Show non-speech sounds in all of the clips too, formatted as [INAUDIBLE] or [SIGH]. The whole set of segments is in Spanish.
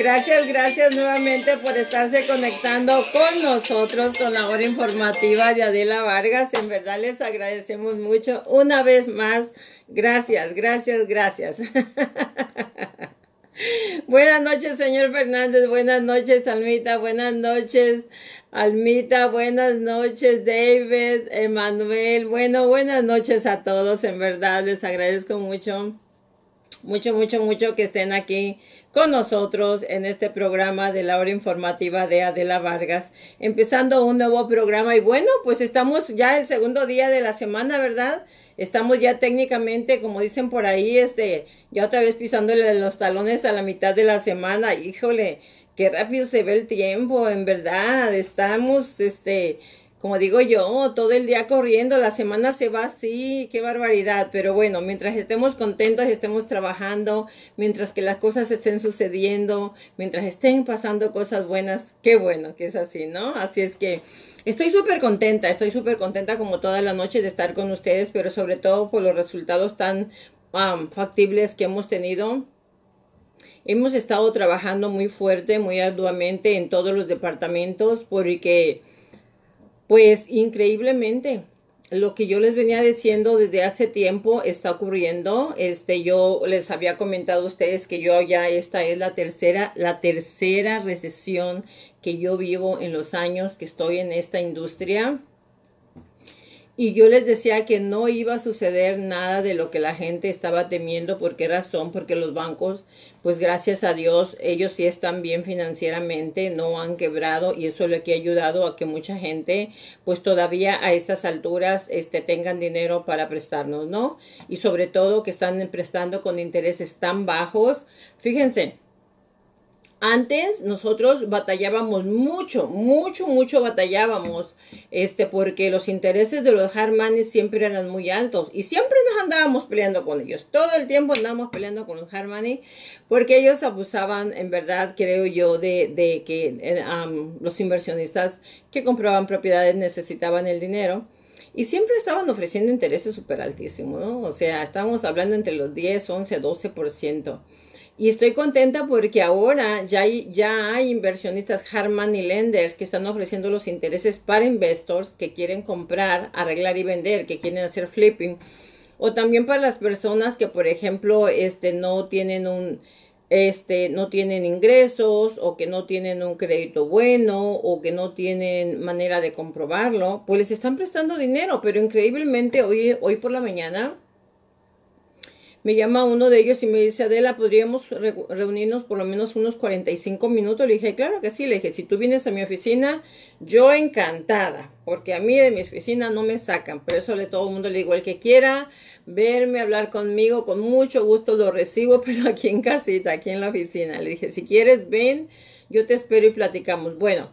Gracias, gracias nuevamente por estarse conectando con nosotros con la hora informativa de Adela Vargas. En verdad les agradecemos mucho una vez más. Gracias, gracias, gracias. [LAUGHS] Buenas noches, señor Fernández. Buenas noches, Almita. Buenas noches, Almita. Buenas noches, David, Emanuel. Bueno, buenas noches a todos. En verdad, les agradezco mucho, mucho, mucho, mucho que estén aquí con nosotros en este programa de la hora informativa de Adela Vargas, empezando un nuevo programa. Y bueno, pues estamos ya el segundo día de la semana, ¿verdad? Estamos ya técnicamente, como dicen por ahí, este, ya otra vez pisándole los talones a la mitad de la semana. Híjole, qué rápido se ve el tiempo, en verdad. Estamos, este, como digo yo, todo el día corriendo, la semana se va así, qué barbaridad. Pero bueno, mientras estemos contentos, estemos trabajando, mientras que las cosas estén sucediendo, mientras estén pasando cosas buenas, qué bueno que es así, ¿no? Así es que estoy súper contenta, estoy súper contenta como toda la noche de estar con ustedes, pero sobre todo por los resultados tan um, factibles que hemos tenido. Hemos estado trabajando muy fuerte, muy arduamente en todos los departamentos porque pues increíblemente, lo que yo les venía diciendo desde hace tiempo está ocurriendo. Este, yo les había comentado a ustedes que yo ya esta es la tercera, la tercera recesión que yo vivo en los años que estoy en esta industria. Y yo les decía que no iba a suceder nada de lo que la gente estaba temiendo. ¿Por qué razón? Porque los bancos, pues gracias a Dios, ellos sí están bien financieramente, no han quebrado y eso le ha ayudado a que mucha gente, pues todavía a estas alturas, este, tengan dinero para prestarnos, ¿no? Y sobre todo que están prestando con intereses tan bajos. Fíjense, antes nosotros batallábamos mucho, mucho, mucho batallábamos, este, porque los intereses de los hard money siempre eran muy altos y siempre nos andábamos peleando con ellos. Todo el tiempo andábamos peleando con los hard money porque ellos abusaban, en verdad, creo yo, de, de que eh, los inversionistas que compraban propiedades necesitaban el dinero. Y siempre estaban ofreciendo intereses súper altísimos, ¿no? O sea, estábamos hablando entre los 10, 11, 12%. Y estoy contenta porque ahora ya hay, ya hay inversionistas Harman y lenders que están ofreciendo los intereses para investors que quieren comprar, arreglar y vender, que quieren hacer flipping. O también para las personas que, por ejemplo, este, no tienen un, este, no tienen ingresos o que no tienen un crédito bueno o que no tienen manera de comprobarlo, pues les están prestando dinero. Pero increíblemente hoy, hoy por la mañana me llama uno de ellos y me dice, Adela, ¿podríamos reunirnos por lo menos unos 45 minutos? Le dije, claro que sí. Le dije, si tú vienes a mi oficina, yo encantada, porque a mí de mi oficina no me sacan. Por eso le todo el mundo le digo, el que quiera verme, hablar conmigo, con mucho gusto lo recibo, [LAUGHS] pero aquí en casita, aquí en la oficina. Le dije, si quieres, ven, yo te espero y platicamos. Bueno,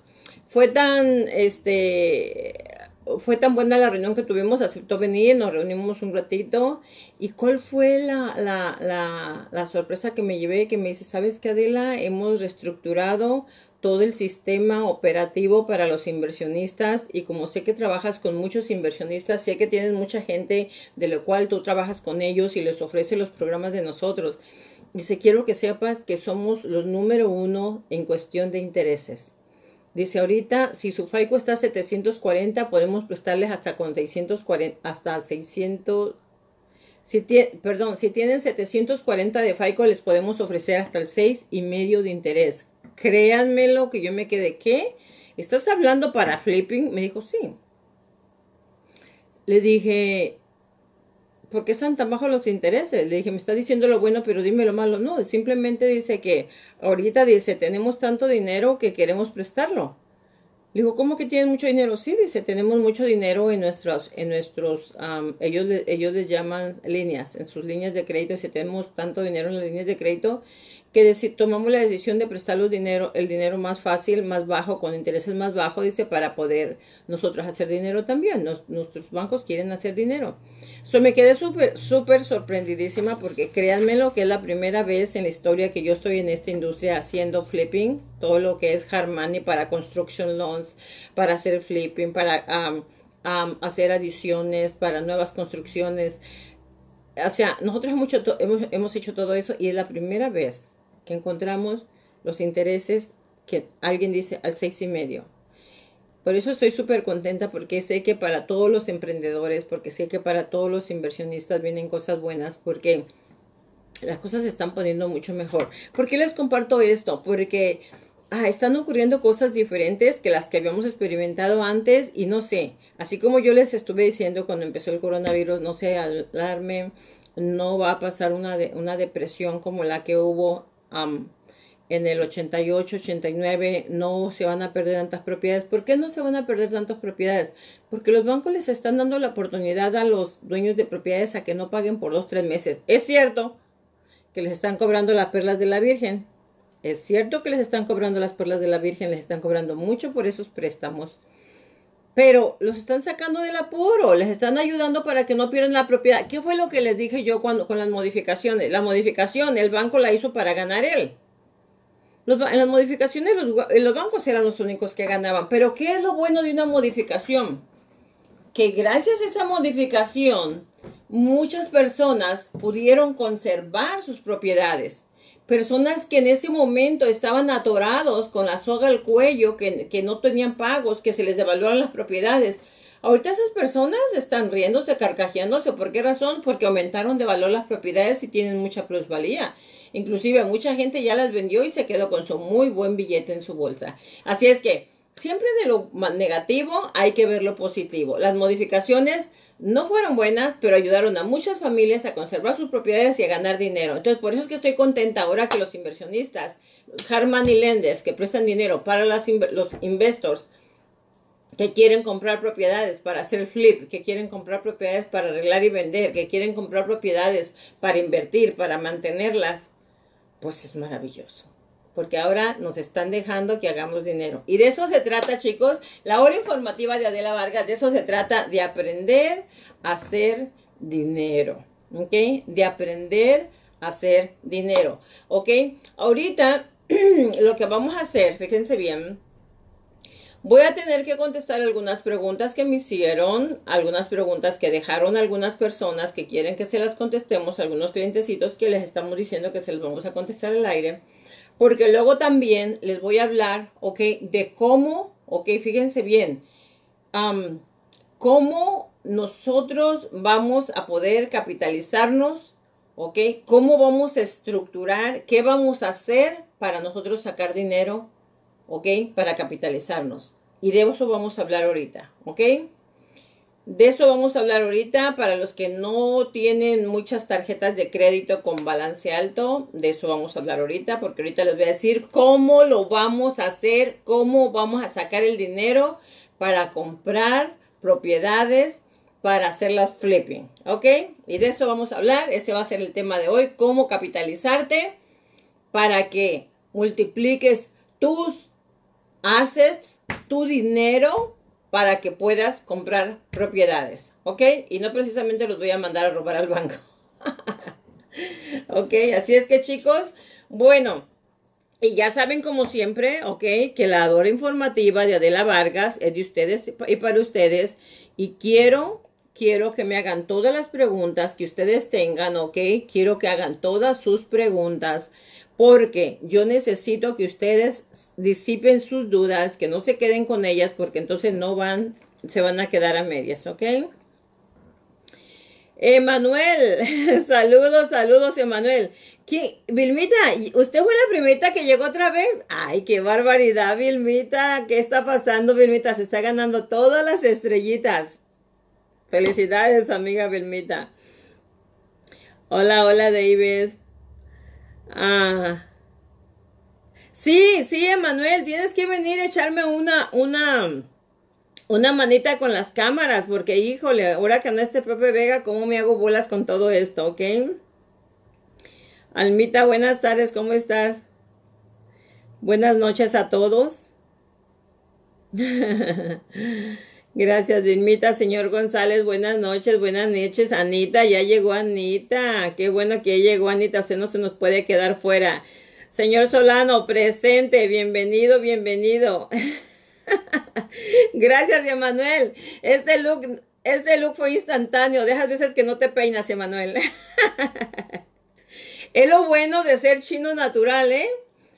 fue tan, este, fue tan buena la reunión que tuvimos, aceptó venir, nos reunimos un ratito. ¿Y cuál fue la, la, la, la sorpresa que me llevé? Que me dice, ¿sabes qué, Adela? Hemos reestructurado todo el sistema operativo para los inversionistas y como sé que trabajas con muchos inversionistas, sé que tienes mucha gente de lo cual tú trabajas con ellos y les ofreces los programas de nosotros. Dice, quiero que sepas que somos los número uno en cuestión de intereses. Dice ahorita, si su FICO está a 740, podemos prestarles hasta con 640, hasta 600, si perdón, si tienen 740 de FICO, les podemos ofrecer hasta el 6 y medio de interés. Créanmelo que yo me quedé, ¿qué? ¿Estás hablando para flipping? Me dijo, sí. Le dije, ¿por qué están tan bajos los intereses? Le dije, me está diciendo lo bueno, pero dime lo malo. No, simplemente dice que ahorita dice, tenemos tanto dinero que queremos prestarlo. Le digo, ¿cómo que tienen mucho dinero? Sí, dice, tenemos mucho dinero en nuestros, en nuestros, ellos, ellos les llaman líneas, en sus líneas de crédito. Dice, tenemos tanto dinero en las líneas de crédito que tomamos la decisión de prestar los dinero, el dinero más fácil, más bajo, con intereses más bajos, dice, para poder nosotros hacer dinero también. nuestros bancos quieren hacer dinero. So, me quedé súper, súper sorprendidísima porque créanmelo que es la primera vez en la historia que yo estoy en esta industria haciendo flipping, todo lo que es hard money para construction loans, para hacer flipping, para um, hacer adiciones, para nuevas construcciones. O sea, nosotros hemos, hemos hecho todo eso y es la primera vez que encontramos los intereses que alguien dice al seis y medio. Por eso estoy súper contenta porque sé que para todos los emprendedores, porque sé que para todos los inversionistas vienen cosas buenas, porque las cosas se están poniendo mucho mejor. ¿Por qué les comparto esto? Porque ah, están ocurriendo cosas diferentes que las que habíamos experimentado antes y no sé, así como yo les estuve diciendo cuando empezó el coronavirus, no sé, alarme, no va a pasar una, de, una depresión como la que hubo en el 88, 89, no se van a perder tantas propiedades. ¿Por qué no se van a perder tantas propiedades? Porque los bancos les están dando la oportunidad a los dueños de propiedades a que no paguen por dos, tres meses. Es cierto que les están cobrando las perlas de la Virgen, es cierto que les están cobrando las perlas de la Virgen, les están cobrando mucho por esos préstamos, pero los están sacando del apuro, les están ayudando para que no pierdan la propiedad. ¿Qué fue lo que les dije yo cuando con las modificaciones? La modificación, el banco la hizo para ganar él. en las modificaciones los, los bancos eran los únicos que ganaban. Pero ¿qué es lo bueno de una modificación? Que gracias a esa modificación, muchas personas pudieron conservar sus propiedades personas que en ese momento estaban atorados con la soga al cuello, que, que no tenían pagos, que se les devaluaron las propiedades. Ahorita esas personas están riéndose, carcajeándose. ¿Por qué razón? Porque aumentaron de valor las propiedades y tienen mucha plusvalía. Inclusive mucha gente ya las vendió y se quedó con su muy buen billete en su bolsa. Así es que siempre de lo negativo hay que ver lo positivo. Las modificaciones no fueron buenas, pero ayudaron a muchas familias a conservar sus propiedades y a ganar dinero. Entonces, por eso es que estoy contenta ahora que los inversionistas, hard money lenders, que prestan dinero para los investors, que quieren comprar propiedades para hacer flip, que quieren comprar propiedades para arreglar y vender, que quieren comprar propiedades para invertir, para mantenerlas, pues es maravilloso porque ahora nos están dejando que hagamos dinero. Y de eso se trata, chicos, la hora informativa de Adela Vargas, de eso se trata, de aprender a hacer dinero, ¿ok? De aprender a hacer dinero, ¿ok? Ahorita [CLEARS THROAT] lo que vamos a hacer, fíjense bien, Voy a tener que contestar algunas preguntas que me hicieron, algunas preguntas que dejaron algunas personas que quieren que se las contestemos, algunos clientecitos que les estamos diciendo que se los vamos a contestar al aire. Porque luego también les voy a hablar, ok, de cómo, ok, fíjense bien, cómo nosotros vamos a poder capitalizarnos, ok, cómo vamos a estructurar, qué vamos a hacer para nosotros sacar dinero, ok, para capitalizarnos. Y de eso vamos a hablar ahorita, ok. De eso vamos a hablar ahorita para los que no tienen muchas tarjetas de crédito con balance alto. De eso vamos a hablar ahorita porque ahorita les voy a decir cómo lo vamos a hacer, cómo vamos a sacar el dinero para comprar propiedades para hacerlas flipping, ¿ok? Y de eso vamos a hablar. Ese va a ser el tema de hoy, cómo capitalizarte para que multipliques tus assets, tu dinero para que puedas comprar propiedades, ¿ok? Y no precisamente los voy a mandar a robar al banco. [LAUGHS] ok, así es que chicos, bueno, y ya saben como siempre, ok, que la hora informativa de Adela Vargas es de ustedes y para ustedes. Y quiero, quiero que me hagan todas las preguntas que ustedes tengan, ok. Quiero que hagan todas sus preguntas porque yo necesito que ustedes disipen sus dudas, que no se queden con ellas, porque entonces no van, se van a quedar a medias, ¿ok? Emanuel, [LAUGHS] saludos, saludos, Emanuel. Vilmita, ¿usted fue la primita que llegó otra vez? Ay, qué barbaridad, Vilmita. ¿Qué está pasando, Vilmita? Se está ganando todas las estrellitas. Felicidades, amiga Vilmita. Hola, hola, David. Ah. Sí, sí, Emanuel, tienes que venir a echarme una, una, una manita con las cámaras, porque híjole, ahora que no esté Pepe Vega, ¿cómo me hago bolas con todo esto, ok? Almita, buenas tardes, ¿cómo estás? Buenas noches a todos. [LAUGHS] Gracias, Vilmita. Señor González, buenas noches, buenas noches. Anita, ya llegó Anita. Qué bueno que llegó Anita. Usted no se nos puede quedar fuera. Señor Solano, presente. Bienvenido, bienvenido. [LAUGHS] Gracias, Emanuel. Este look, este look fue instantáneo. Dejas veces que no te peinas, Emanuel. [LAUGHS] es lo bueno de ser chino natural, ¿eh?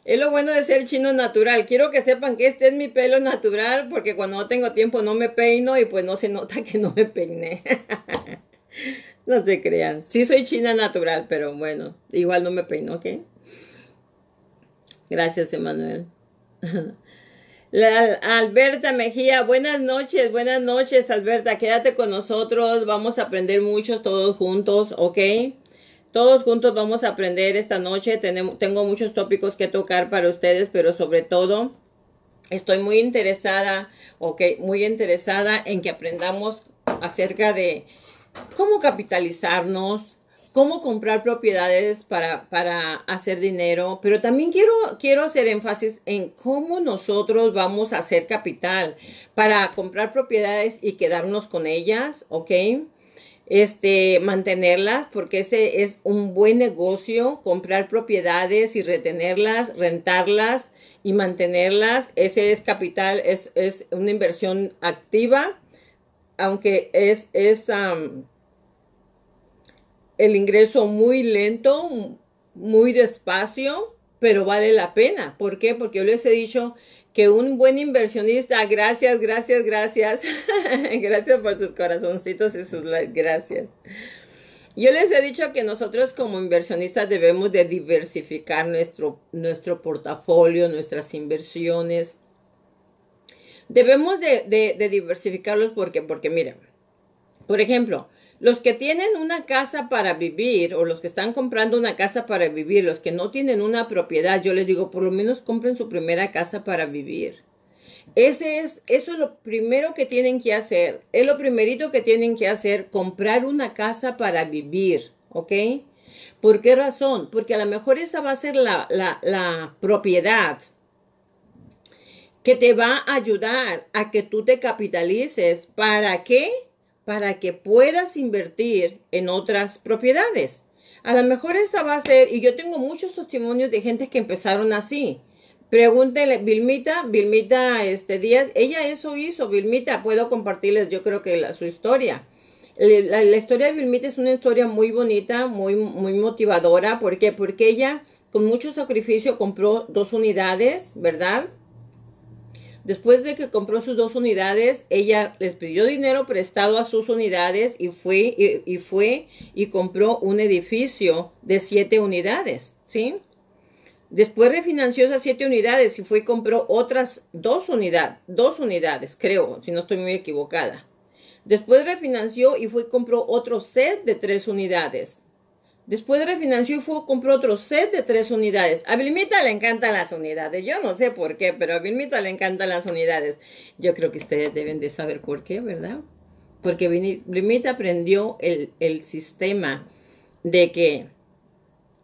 Es lo bueno de ser chino natural. Quiero que sepan que este es mi pelo natural porque cuando no tengo tiempo no me peino y pues no se nota que no me peiné. [LAUGHS] no se crean. Sí soy china natural, pero bueno, igual no me peino, ¿ok? Gracias, Emanuel. [LAUGHS] La Alberta Mejía, buenas noches, buenas noches, Alberta. Quédate con nosotros, vamos a aprender muchos todos juntos, ¿ok? Todos juntos vamos a aprender esta noche. Tenemos, tengo muchos tópicos que tocar para ustedes, pero sobre todo estoy muy interesada, ok, muy interesada en que aprendamos acerca de cómo capitalizarnos, cómo comprar propiedades para, para hacer dinero, pero también quiero, quiero hacer énfasis en cómo nosotros vamos a hacer capital para comprar propiedades y quedarnos con ellas, ¿ok? Este, mantenerlas, porque ese es un buen negocio, comprar propiedades y retenerlas, rentarlas y mantenerlas, ese es capital, es, es una inversión activa, aunque es, es, el ingreso muy lento, muy despacio, pero vale la pena. ¿Por qué? Porque yo les he dicho que un buen inversionista, gracias, gracias, gracias, [LAUGHS] gracias por sus corazoncitos y sus gracias. Yo les he dicho que nosotros como inversionistas debemos de diversificar nuestro, nuestro portafolio, nuestras inversiones. Debemos de, de, diversificarlos porque, porque miren, por ejemplo, los que tienen una casa para vivir o los que están comprando una casa para vivir, los que no tienen una propiedad, yo les digo, por lo menos compren su primera casa para vivir. Ese es, eso es lo primero que tienen que hacer. Es lo primerito que tienen que hacer, comprar una casa para vivir, ¿ok? ¿Por qué razón? Porque a lo mejor esa va a ser la, la, la propiedad que te va a ayudar a que tú te capitalices. ¿Para qué? Para que puedas invertir en otras propiedades. A lo mejor esa va a ser, y yo tengo muchos testimonios de gente que empezaron así. Pregúntele, Vilmita, Vilmita este, Díaz, ella eso hizo, Vilmita, puedo compartirles yo creo que su historia. La, la, historia de Vilmita es una historia muy bonita, muy, muy motivadora. ¿Por qué? Porque ella con mucho sacrificio compró dos unidades, ¿verdad? Después de que compró sus dos unidades, ella les pidió dinero prestado a sus unidades y fue y, fue y compró un edificio de siete unidades, ¿sí? Después refinanció esas siete unidades y fue y compró otras dos unidades, dos unidades, creo, si no estoy muy equivocada. Después refinanció y fue y compró otro set de tres unidades. Después refinanció y compró otro set de tres unidades. A Vilmita le encantan las unidades. Yo no sé por qué, pero a Vilmita le encantan las unidades. Yo creo que ustedes deben de saber por qué, ¿verdad? Porque Vilmita aprendió el, el sistema de que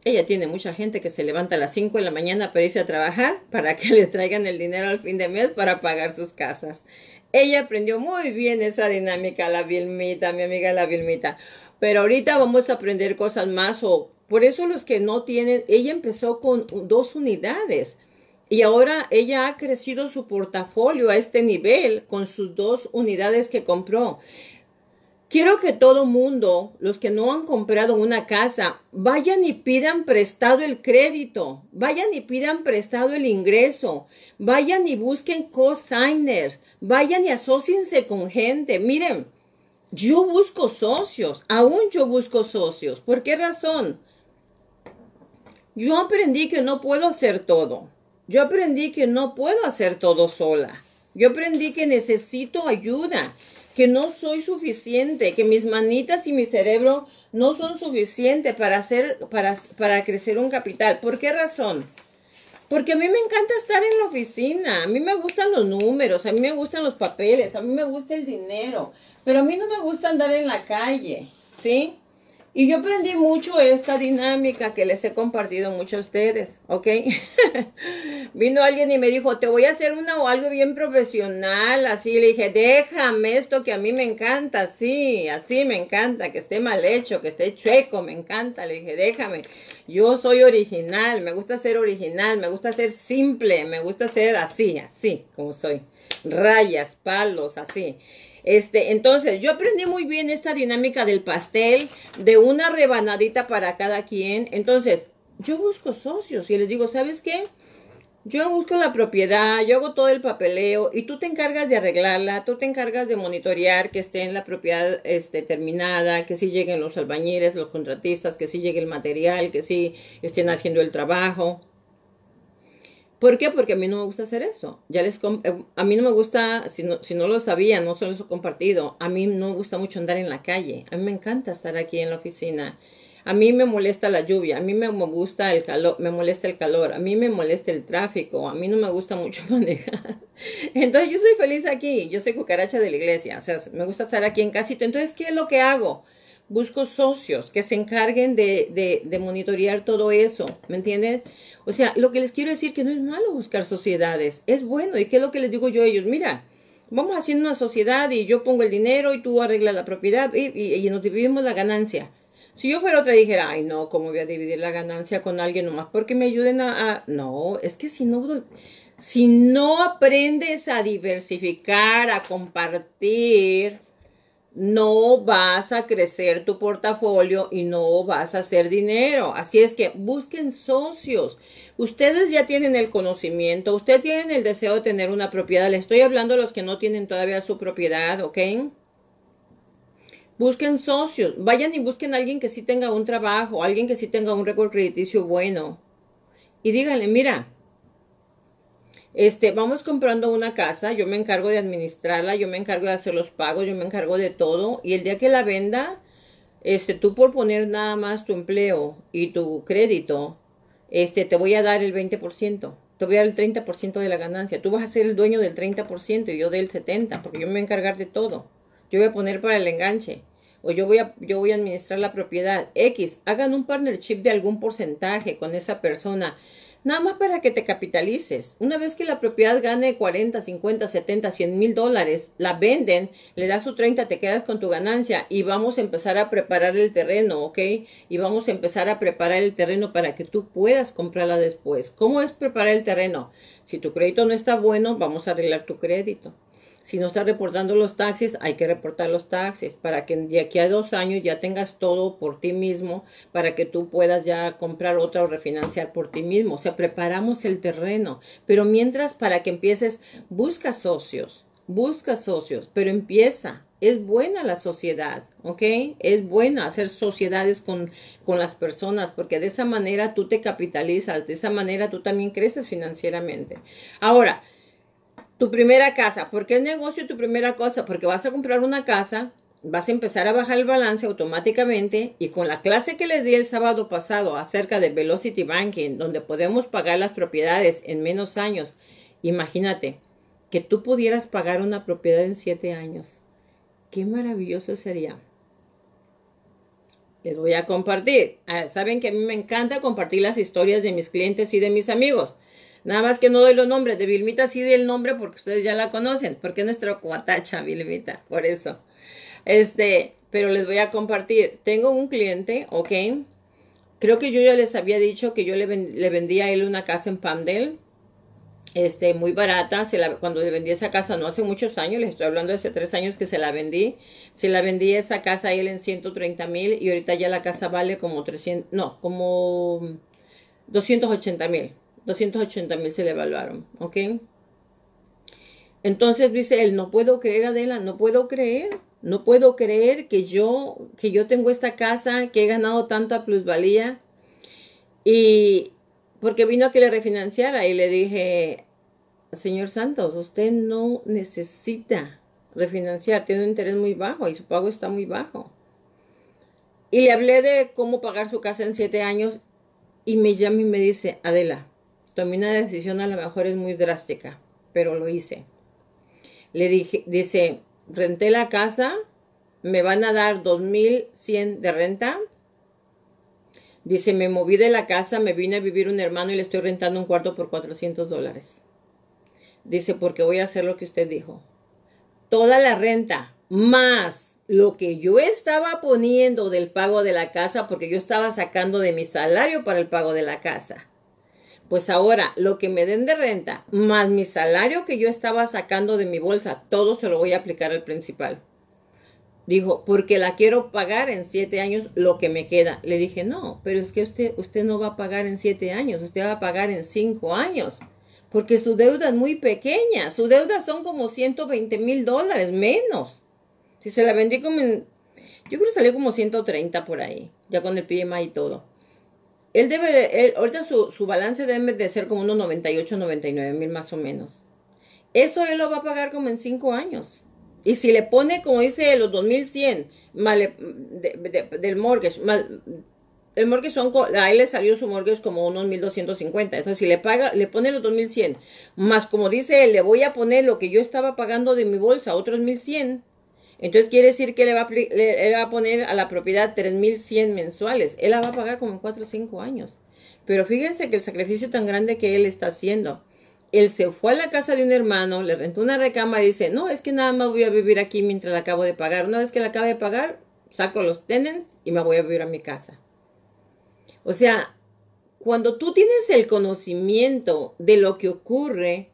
ella tiene mucha gente que se levanta a las 5 de la mañana para irse a trabajar, para que [LAUGHS] le traigan el dinero al fin de mes para pagar sus casas. Ella aprendió muy bien esa dinámica, la Vilmita, mi amiga la Vilmita. Pero ahorita vamos a aprender cosas más o por eso los que no tienen, ella empezó con dos unidades y ahora ella ha crecido su portafolio a este nivel con sus dos unidades que compró. Quiero que todo mundo, los que no han comprado una casa, vayan y pidan prestado el crédito, vayan y pidan prestado el ingreso, vayan y busquen co-signers, vayan y asociense con gente. Miren, yo busco socios, aún yo busco socios. ¿Por qué razón? Yo aprendí que no puedo hacer todo. Yo aprendí que no puedo hacer todo sola. Yo aprendí que necesito ayuda, que no soy suficiente, que mis manitas y mi cerebro no son suficientes para hacer, para, para crecer un capital. ¿Por qué razón? Porque a mí me encanta estar en la oficina, a mí me gustan los números, a mí me gustan los papeles, a mí me gusta el dinero, pero a mí no me gusta andar en la calle, ¿sí? Y yo aprendí mucho esta dinámica que les he compartido mucho a ustedes, ¿ok? [LAUGHS] Vino alguien y me dijo, te voy a hacer una o algo bien profesional, así. Le dije, déjame esto que a mí me encanta, así, así me encanta, que esté mal hecho, que esté chueco, me encanta. Le dije, déjame. Yo soy original, me gusta ser original, me gusta ser simple, me gusta ser así, así como soy. Rayas, palos, así. Este, entonces, yo aprendí muy bien esta dinámica del pastel, de una rebanadita para cada quien. Entonces, yo busco socios y les digo, ¿sabes qué? Yo busco la propiedad, yo hago todo el papeleo y tú te encargas de arreglarla, tú te encargas de monitorear que esté en la propiedad este, terminada, que sí lleguen los albañiles, los contratistas, que sí llegue el material, que sí estén haciendo el trabajo. ¿Por qué? Porque a mí no me gusta hacer eso. Ya les eh, a mí no me gusta, si no, si no lo sabía, no se lo he compartido, a mí no me gusta mucho andar en la calle. A mí me encanta estar aquí en la oficina. A mí me molesta la lluvia, a mí me gusta el calor, me molesta el calor, a mí me molesta el tráfico, a mí no me gusta mucho [LAUGHS] manejar. Entonces yo soy feliz aquí, yo soy cucaracha de la iglesia, o sea, me gusta estar aquí en casita. Entonces, ¿qué es lo que hago? Busco socios que se encarguen de, de, de monitorear todo eso, ¿me entienden? O sea, lo que les quiero decir que no es malo buscar sociedades, es bueno. ¿Y qué es lo que les digo yo a ellos? Mira, vamos haciendo una sociedad y yo pongo el dinero y tú arreglas la propiedad y, y nos dividimos la ganancia. Si yo fuera otra dijera, ay no, ¿cómo voy a dividir la ganancia con alguien nomás? Porque me ayuden a, No, es que si no, si no aprendes a diversificar, a compartir, no vas a crecer tu portafolio y no vas a hacer dinero. Así es que busquen socios. Ustedes ya tienen el conocimiento, ustedes tienen el deseo de tener una propiedad. Le estoy hablando a los que no tienen todavía su propiedad, ¿ok? Busquen socios, vayan y busquen a alguien que sí tenga un trabajo, alguien que sí tenga un récord crediticio bueno. Y díganle, mira, este, vamos comprando una casa, yo me encargo de administrarla, yo me encargo de hacer los pagos, yo me encargo de todo. Y el día que la venda, este, tú por poner nada más tu empleo y tu crédito, este, te voy a dar el 20%. Te voy a dar el 30% de la ganancia. Tú vas a ser el dueño del 30% y yo del 70%, porque yo me voy a encargar de todo. Yo voy a poner para el enganche. O yo voy a, yo voy a administrar la propiedad. X, hagan un partnership de algún porcentaje con esa persona. Nada más para que te capitalices. Una vez que la propiedad gane 40, 50, 70, 100 mil dólares, la venden, le das su 30, te quedas con tu ganancia y vamos a empezar a preparar el terreno, ¿ok? Y vamos a empezar a preparar el terreno para que tú puedas comprarla después. ¿Cómo es preparar el terreno? Si tu crédito no está bueno, vamos a arreglar tu crédito. Si no estás reportando los taxis, hay que reportar los taxis para que de aquí a dos años ya tengas todo por ti mismo, para que tú puedas ya comprar otra o refinanciar por ti mismo. O sea, preparamos el terreno. Pero mientras, para que empieces, busca socios, busca socios, pero empieza. Es buena la sociedad, ¿ok? Es buena hacer sociedades con, con las personas, porque de esa manera tú te capitalizas, de esa manera tú también creces financieramente. Ahora, tu primera casa. ¿Por qué el negocio tu primera cosa? Porque vas a comprar una casa, vas a empezar a bajar el balance automáticamente y con la clase que les di el sábado pasado acerca de Velocity Banking, donde podemos pagar las propiedades en menos años, imagínate que tú pudieras pagar una propiedad en siete años. Qué maravilloso sería. Les voy a compartir. Ah, saben que a mí me encanta compartir las historias de mis clientes y de mis amigos. Nada más que no doy los nombres. De Vilmita sí di el nombre porque ustedes ya la conocen. Porque es nuestra cuatacha, Vilmita. Por eso. Este, pero les voy a compartir. Tengo un cliente, ¿ok? Creo que yo ya les había dicho que yo le, le vendí a él una casa en Pamdel. Este, muy barata. Cuando le vendí esa casa, no hace muchos años, les estoy hablando de hace tres años que se la vendí. Se la vendí esa casa a él en 130 mil y ahorita ya la casa vale como 300, no, como 280 mil. 280 mil se le evaluaron, ¿ok? Entonces dice él, no puedo creer, Adela, no puedo creer, no puedo creer que yo, que yo tengo esta casa, que he ganado tanta plusvalía. Y porque vino a que le refinanciara y le dije, señor Santos, usted no necesita refinanciar, tiene un interés muy bajo y su pago está muy bajo. Y le hablé de cómo pagar su casa en siete años y me llama y me dice, Adela, tomé una decisión a lo mejor es muy drástica, pero lo hice. Le dije, dice, renté la casa, me van a dar 2.100 de renta. Dice, me moví de la casa, me vine a vivir un hermano y le estoy rentando un cuarto por 400 dólares. Dice, porque voy a hacer lo que usted dijo. Toda la renta, más lo que yo estaba poniendo del pago de la casa, porque yo estaba sacando de mi salario para el pago de la casa pues ahora lo que me den de renta, más mi salario que yo estaba sacando de mi bolsa, todo se lo voy a aplicar al principal. Dijo, porque la quiero pagar en siete años lo que me queda. Le dije, no, pero es que usted, usted no va a pagar en siete años, usted va a pagar en cinco años. porque su deuda es muy pequeña. Su deuda son como 120 mil dólares menos. Si se la vendí como en, yo creo que salió como 130 por ahí, ya con el PMI y todo. Él debe de, ahorita su, su balance debe de ser como unos 98, 99 mil más o menos. Eso él lo va a pagar como en 5 años. Y si le pone, como dice, los 2100 mal, del mortgage, el mortgage son, a él le salió su mortgage como unos 1250. Entonces, si le paga, le pone los 2100, más como dice él, le voy a poner lo que yo estaba pagando de mi bolsa, otros 1100. Entonces quiere decir que le va, a, va a poner a la propiedad 3100 mensuales. Él la va a pagar como en 4 o 5 años. Pero fíjense que el sacrificio tan grande que él está haciendo él se fue a la casa de un hermano, le rentó una recama y dice, no, es que nada más voy a vivir aquí mientras la acabo de pagar. Una vez que la acabe de pagar, saco los tenants y me voy a vivir a mi casa. O sea, cuando tú tienes el conocimiento de lo que ocurre,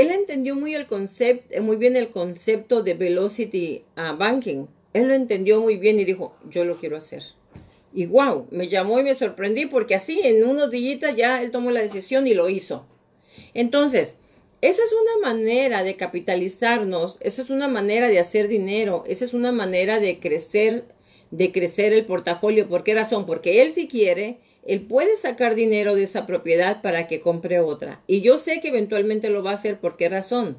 él entendió muy, el concepto, muy bien el concepto de velocity uh, banking. Él lo entendió muy bien y dijo, yo lo quiero hacer. Y wow, me llamó y me sorprendí porque así en unos días ya él tomó la decisión y lo hizo. Entonces, esa es una manera de capitalizarnos, esa es una manera de hacer dinero, esa es una manera de crecer, de crecer el portafolio. ¿Por qué razón? Porque él si quiere, él puede sacar dinero de esa propiedad para que compre otra. Y yo sé que eventualmente lo va a hacer. ¿Por qué razón?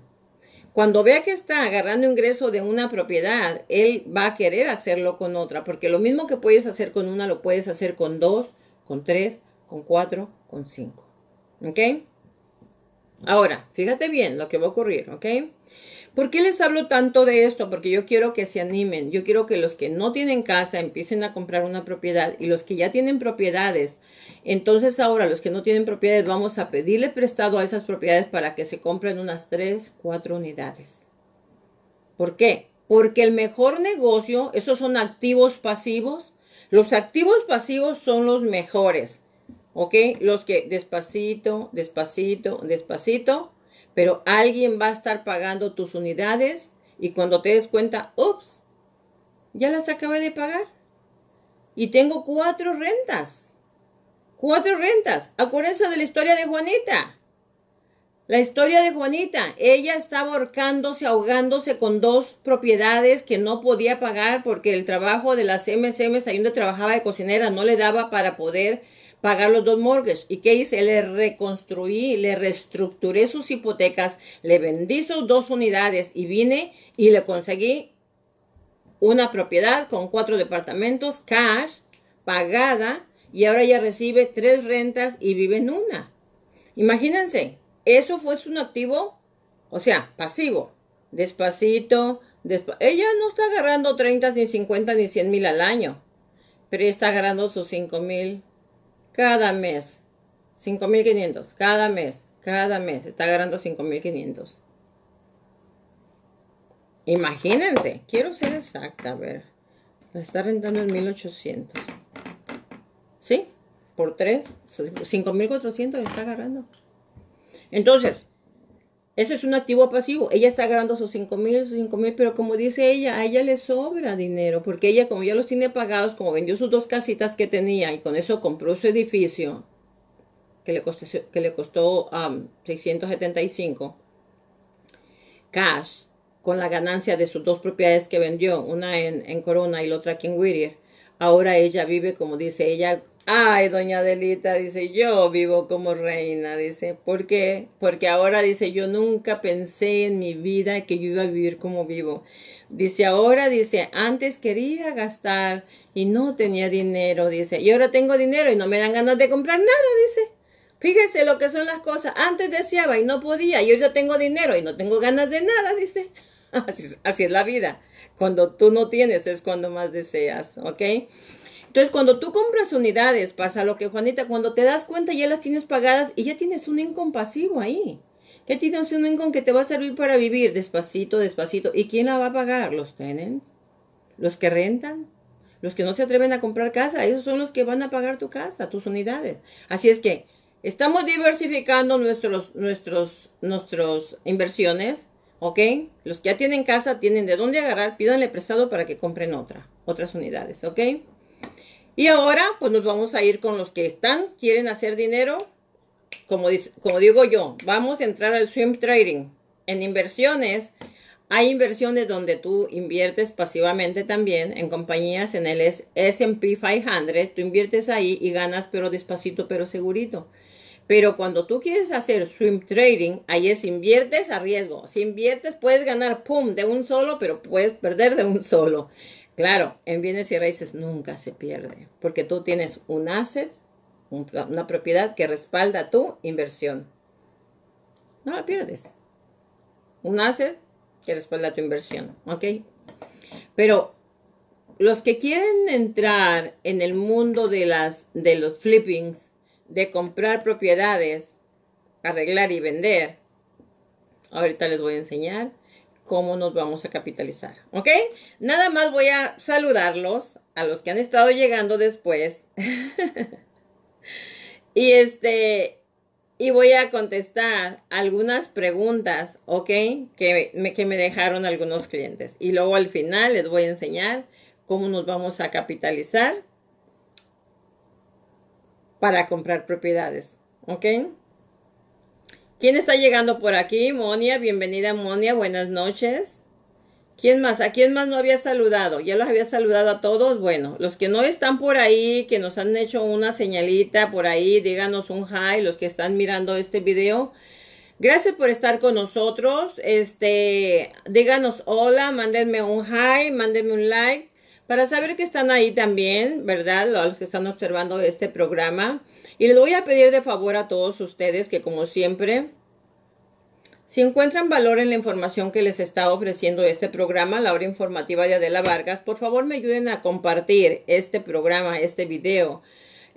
Cuando vea que está agarrando ingreso de una propiedad, él va a querer hacerlo con otra, porque lo mismo que puedes hacer con una, lo puedes hacer con dos, con tres, con cuatro, con cinco. ¿Ok? Ahora, fíjate bien lo que va a ocurrir, ¿ok? ¿Por qué les hablo tanto de esto? Porque yo quiero que se animen. Yo quiero que los que no tienen casa empiecen a comprar una propiedad y los que ya tienen propiedades. Entonces ahora los que no tienen propiedades vamos a pedirle prestado a esas propiedades para que se compren unas 3, 4 unidades. ¿Por qué? Porque el mejor negocio, esos son activos pasivos. Los activos pasivos son los mejores. ¿ok? Los que despacito, despacito, despacito, pero alguien va a estar pagando tus unidades y cuando te des cuenta, ups, ya las acabé de pagar. Y tengo cuatro rentas. Cuatro rentas. Acuérdense de la historia de Juanita. La historia de Juanita. Ella estaba ahorcándose, ahogándose con dos propiedades que no podía pagar porque el trabajo de las MSM, ahí donde trabajaba de cocinera, no le daba para poder pagar los dos mortgages. ¿Y qué hice? Le reconstruí, le reestructuré sus hipotecas, le vendí sus dos unidades y vine y le conseguí una propiedad con cuatro departamentos, cash, pagada, y ahora ya recibe tres rentas y vive en una. Imagínense, eso fue su activo, o sea, pasivo. Despacito, ella no está agarrando 30, ni 50, ni 100 mil al año, pero está agarrando sus 5 mil, cada mes. 5.500 cada mes, cada mes. Está ganando 5.500. Imagínense, quiero ser exacta, a ver. La está rentando en 1.800. ¿Sí? Por 3, 5.400 está agarrando. Entonces, ese es un activo pasivo. Ella está ganando sus cinco mil, sus cinco mil, pero como dice ella, a ella le sobra dinero, porque ella como ya los tiene pagados, como vendió sus dos casitas que tenía y con eso compró su edificio, que le costó, que le costó 675 um, cash, con la ganancia de sus dos propiedades que vendió, una en, en Corona y la otra aquí en Whittier. Ahora ella vive, como dice ella, Ay, doña Adelita, dice, yo vivo como reina, dice, ¿por qué? Porque ahora dice, yo nunca pensé en mi vida que yo iba a vivir como vivo. Dice, ahora dice, antes quería gastar y no tenía dinero, dice, y ahora tengo dinero y no me dan ganas de comprar nada, dice. Fíjese lo que son las cosas. Antes deseaba y no podía, y ya tengo dinero y no tengo ganas de nada, dice. [LAUGHS] Así, así es la vida. Cuando tú no tienes es cuando más deseas, ¿ok? Entonces, cuando tú compras unidades, pasa lo que Juanita, cuando te das cuenta ya las tienes pagadas y ya tienes un incompasivo ahí. Ya tienes un income que te va a servir para vivir despacito, despacito. ¿Y quién la va a pagar? Los tenants, los que rentan, los que no se atreven a comprar casa. Esos son los que van a pagar tu casa, tus unidades. Así es que estamos diversificando nuestros, nuestros, nuestros inversiones. ¿Ok? Los que ya tienen casa tienen de dónde agarrar, pídanle prestado para que compren otra, otras unidades, ¿ok? Y ahora, pues nos vamos a ir con los que están, quieren hacer dinero. como, como digo yo, vamos a entrar al swing trading. En inversiones, hay inversiones donde tú inviertes pasivamente también en compañías en el S&P 500, tú inviertes ahí y ganas pero despacito pero segurito. Pero cuando tú quieres hacer swing trading, ahí es inviertes a riesgo. Si inviertes puedes ganar pum de un solo, pero puedes perder de un solo. Claro, en bienes y raíces nunca se pierde, porque tú tienes un asset, una propiedad que respalda tu inversión. No la pierdes. Un asset que respalda tu inversión, ¿ok? Pero los que quieren entrar en el mundo de las de los flippings, de comprar propiedades, arreglar y vender, ahorita les voy a enseñar cómo nos vamos a capitalizar, ¿ok? Nada más voy a saludarlos a los que han estado llegando después. [LAUGHS] y este, y voy a contestar algunas preguntas, ¿ok? Que me, que me dejaron algunos clientes. Y luego al final les voy a enseñar cómo nos vamos a capitalizar para comprar propiedades, ¿ok? ¿Quién está llegando por aquí? Monia, bienvenida Monia, buenas noches. ¿Quién más? ¿A quién más no había saludado? Ya los había saludado a todos. Bueno, los que no están por ahí, que nos han hecho una señalita por ahí, díganos un hi, los que están mirando este video. Gracias por estar con nosotros. Este, díganos hola, mándenme un hi, mándenme un like para saber que están ahí también, ¿verdad? Los que están observando este programa. Y les voy a pedir de favor a todos ustedes que como siempre si encuentran valor en la información que les está ofreciendo este programa, la hora informativa de Adela Vargas, por favor me ayuden a compartir este programa, este video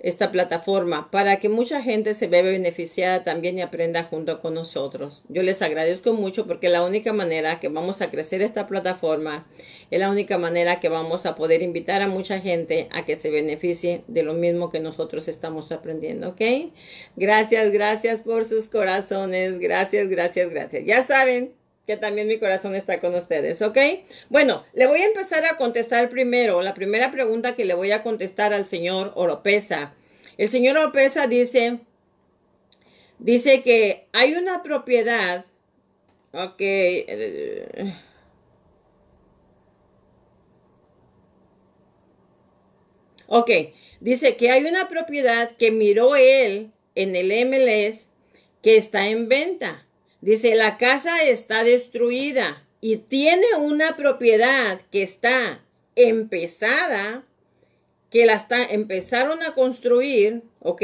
esta plataforma para que mucha gente se vea beneficiada también y aprenda junto con nosotros. Yo les agradezco mucho porque la única manera que vamos a crecer esta plataforma es la única manera que vamos a poder invitar a mucha gente a que se beneficie de lo mismo que nosotros estamos aprendiendo, ¿ok? Gracias, gracias por sus corazones, gracias, gracias, gracias. Ya saben, que también mi corazón está con ustedes, ¿ok? Bueno, le voy a empezar a contestar primero, la primera pregunta que le voy a contestar al señor Oropesa. El señor Oropesa dice, dice que hay una propiedad, ok, eh, ok, dice que hay una propiedad que miró él en el MLS que está en venta. Dice, la casa está destruida y tiene una propiedad que está empezada, que la está, empezaron a construir, ¿ok?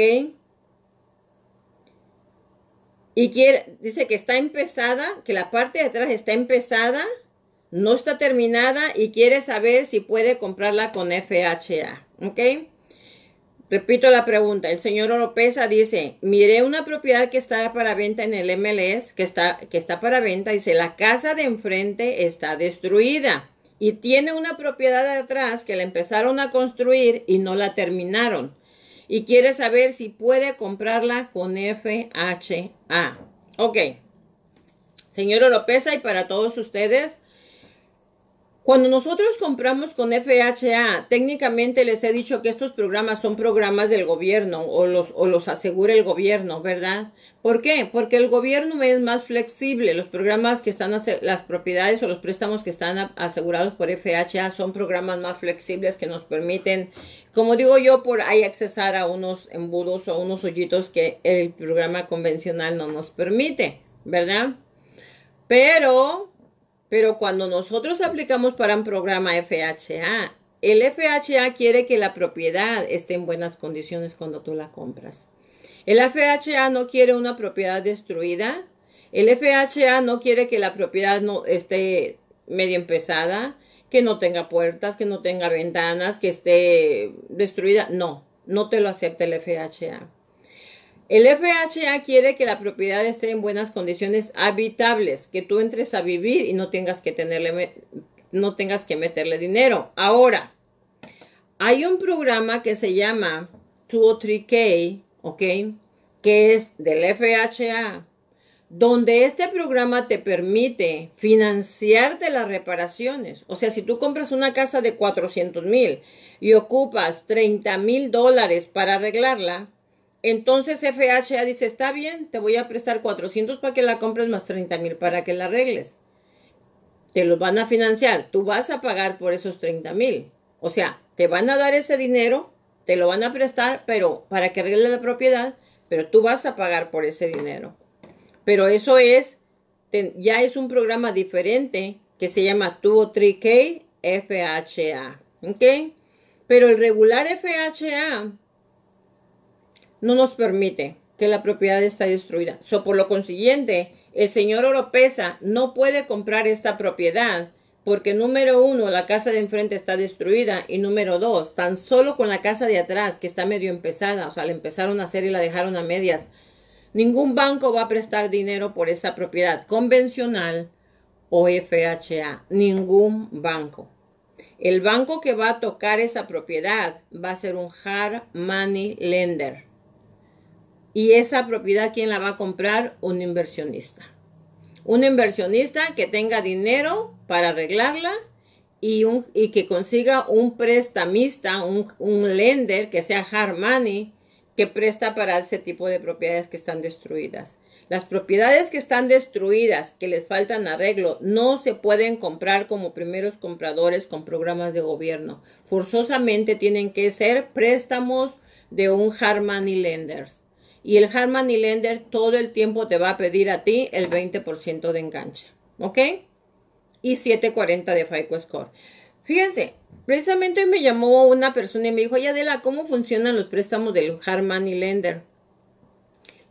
Y quiere, dice que está empezada, que la parte de atrás está empezada, no está terminada y quiere saber si puede comprarla con FHA, ¿ok? Repito la pregunta. El señor Oropesa dice, miré una propiedad que está para venta en el MLS, que está, que está para venta. Dice, la casa de enfrente está destruida y tiene una propiedad de atrás que la empezaron a construir y no la terminaron. Y quiere saber si puede comprarla con FHA. Ok. Señor Oropesa y para todos ustedes, cuando nosotros compramos con FHA, técnicamente les he dicho que estos programas son programas del gobierno o los, asegura el gobierno, ¿verdad? ¿Por qué? Porque el gobierno es más flexible. Los programas que están, las propiedades o los préstamos que están asegurados por FHA son programas más flexibles que nos permiten, como digo yo, por ahí accesar a unos embudos o a unos hoyitos que el programa convencional no nos permite, ¿verdad? Pero pero cuando nosotros aplicamos para un programa FHA, el FHA quiere que la propiedad esté en buenas condiciones cuando tú la compras. El FHA no quiere una propiedad destruida. El FHA no quiere que la propiedad no esté medio empezada, que no tenga puertas, que no tenga ventanas, que esté destruida. No, no te lo acepta el FHA. El FHA quiere que la propiedad esté en buenas condiciones habitables, que tú entres a vivir y no tengas que tenerle, no tengas que meterle dinero. Ahora, hay un programa que se llama 203K, ¿ok? Que es del FHA, donde este programa te permite financiarte las reparaciones. O sea, si tú compras una casa de 400 mil y ocupas 30 mil dólares para arreglarla, entonces FHA dice, está bien, te voy a prestar 400 para que la compres más 30 mil para que la arregles. Te los van a financiar, tú vas a pagar por esos 30 mil. O sea, te van a dar ese dinero, te lo van a prestar, pero para que arregle la propiedad, pero tú vas a pagar por ese dinero. Pero eso es, ya es un programa diferente que se llama 203K FHA. ¿Ok? Pero el regular FHA no nos permite que la propiedad esté destruida. So, por lo consiguiente, el señor Oropesa no puede comprar esta propiedad porque número uno, la casa de enfrente está destruida y número dos, tan solo con la casa de atrás que está medio empezada, o sea, la empezaron a hacer y la dejaron a medias. Ningún banco va a prestar dinero por esa propiedad convencional o FHA. Ningún banco. El banco que va a tocar esa propiedad va a ser un hard money lender. Y esa propiedad, ¿quién la va a comprar? Un inversionista. Un inversionista que tenga dinero para arreglarla y, que consiga un prestamista, un, lender que sea hard money, que presta para ese tipo de propiedades que están destruidas. Las propiedades que están destruidas, que les faltan arreglo, no se pueden comprar como primeros compradores con programas de gobierno. Forzosamente tienen que ser préstamos de un hard money lenders. Y el hard money lender todo el tiempo te va a pedir a ti el 20% de enganche. ¿Ok? Y 740 de FICO Score. Fíjense, precisamente me llamó una persona y me dijo, oye Adela, ¿cómo funcionan los préstamos del hard money lender?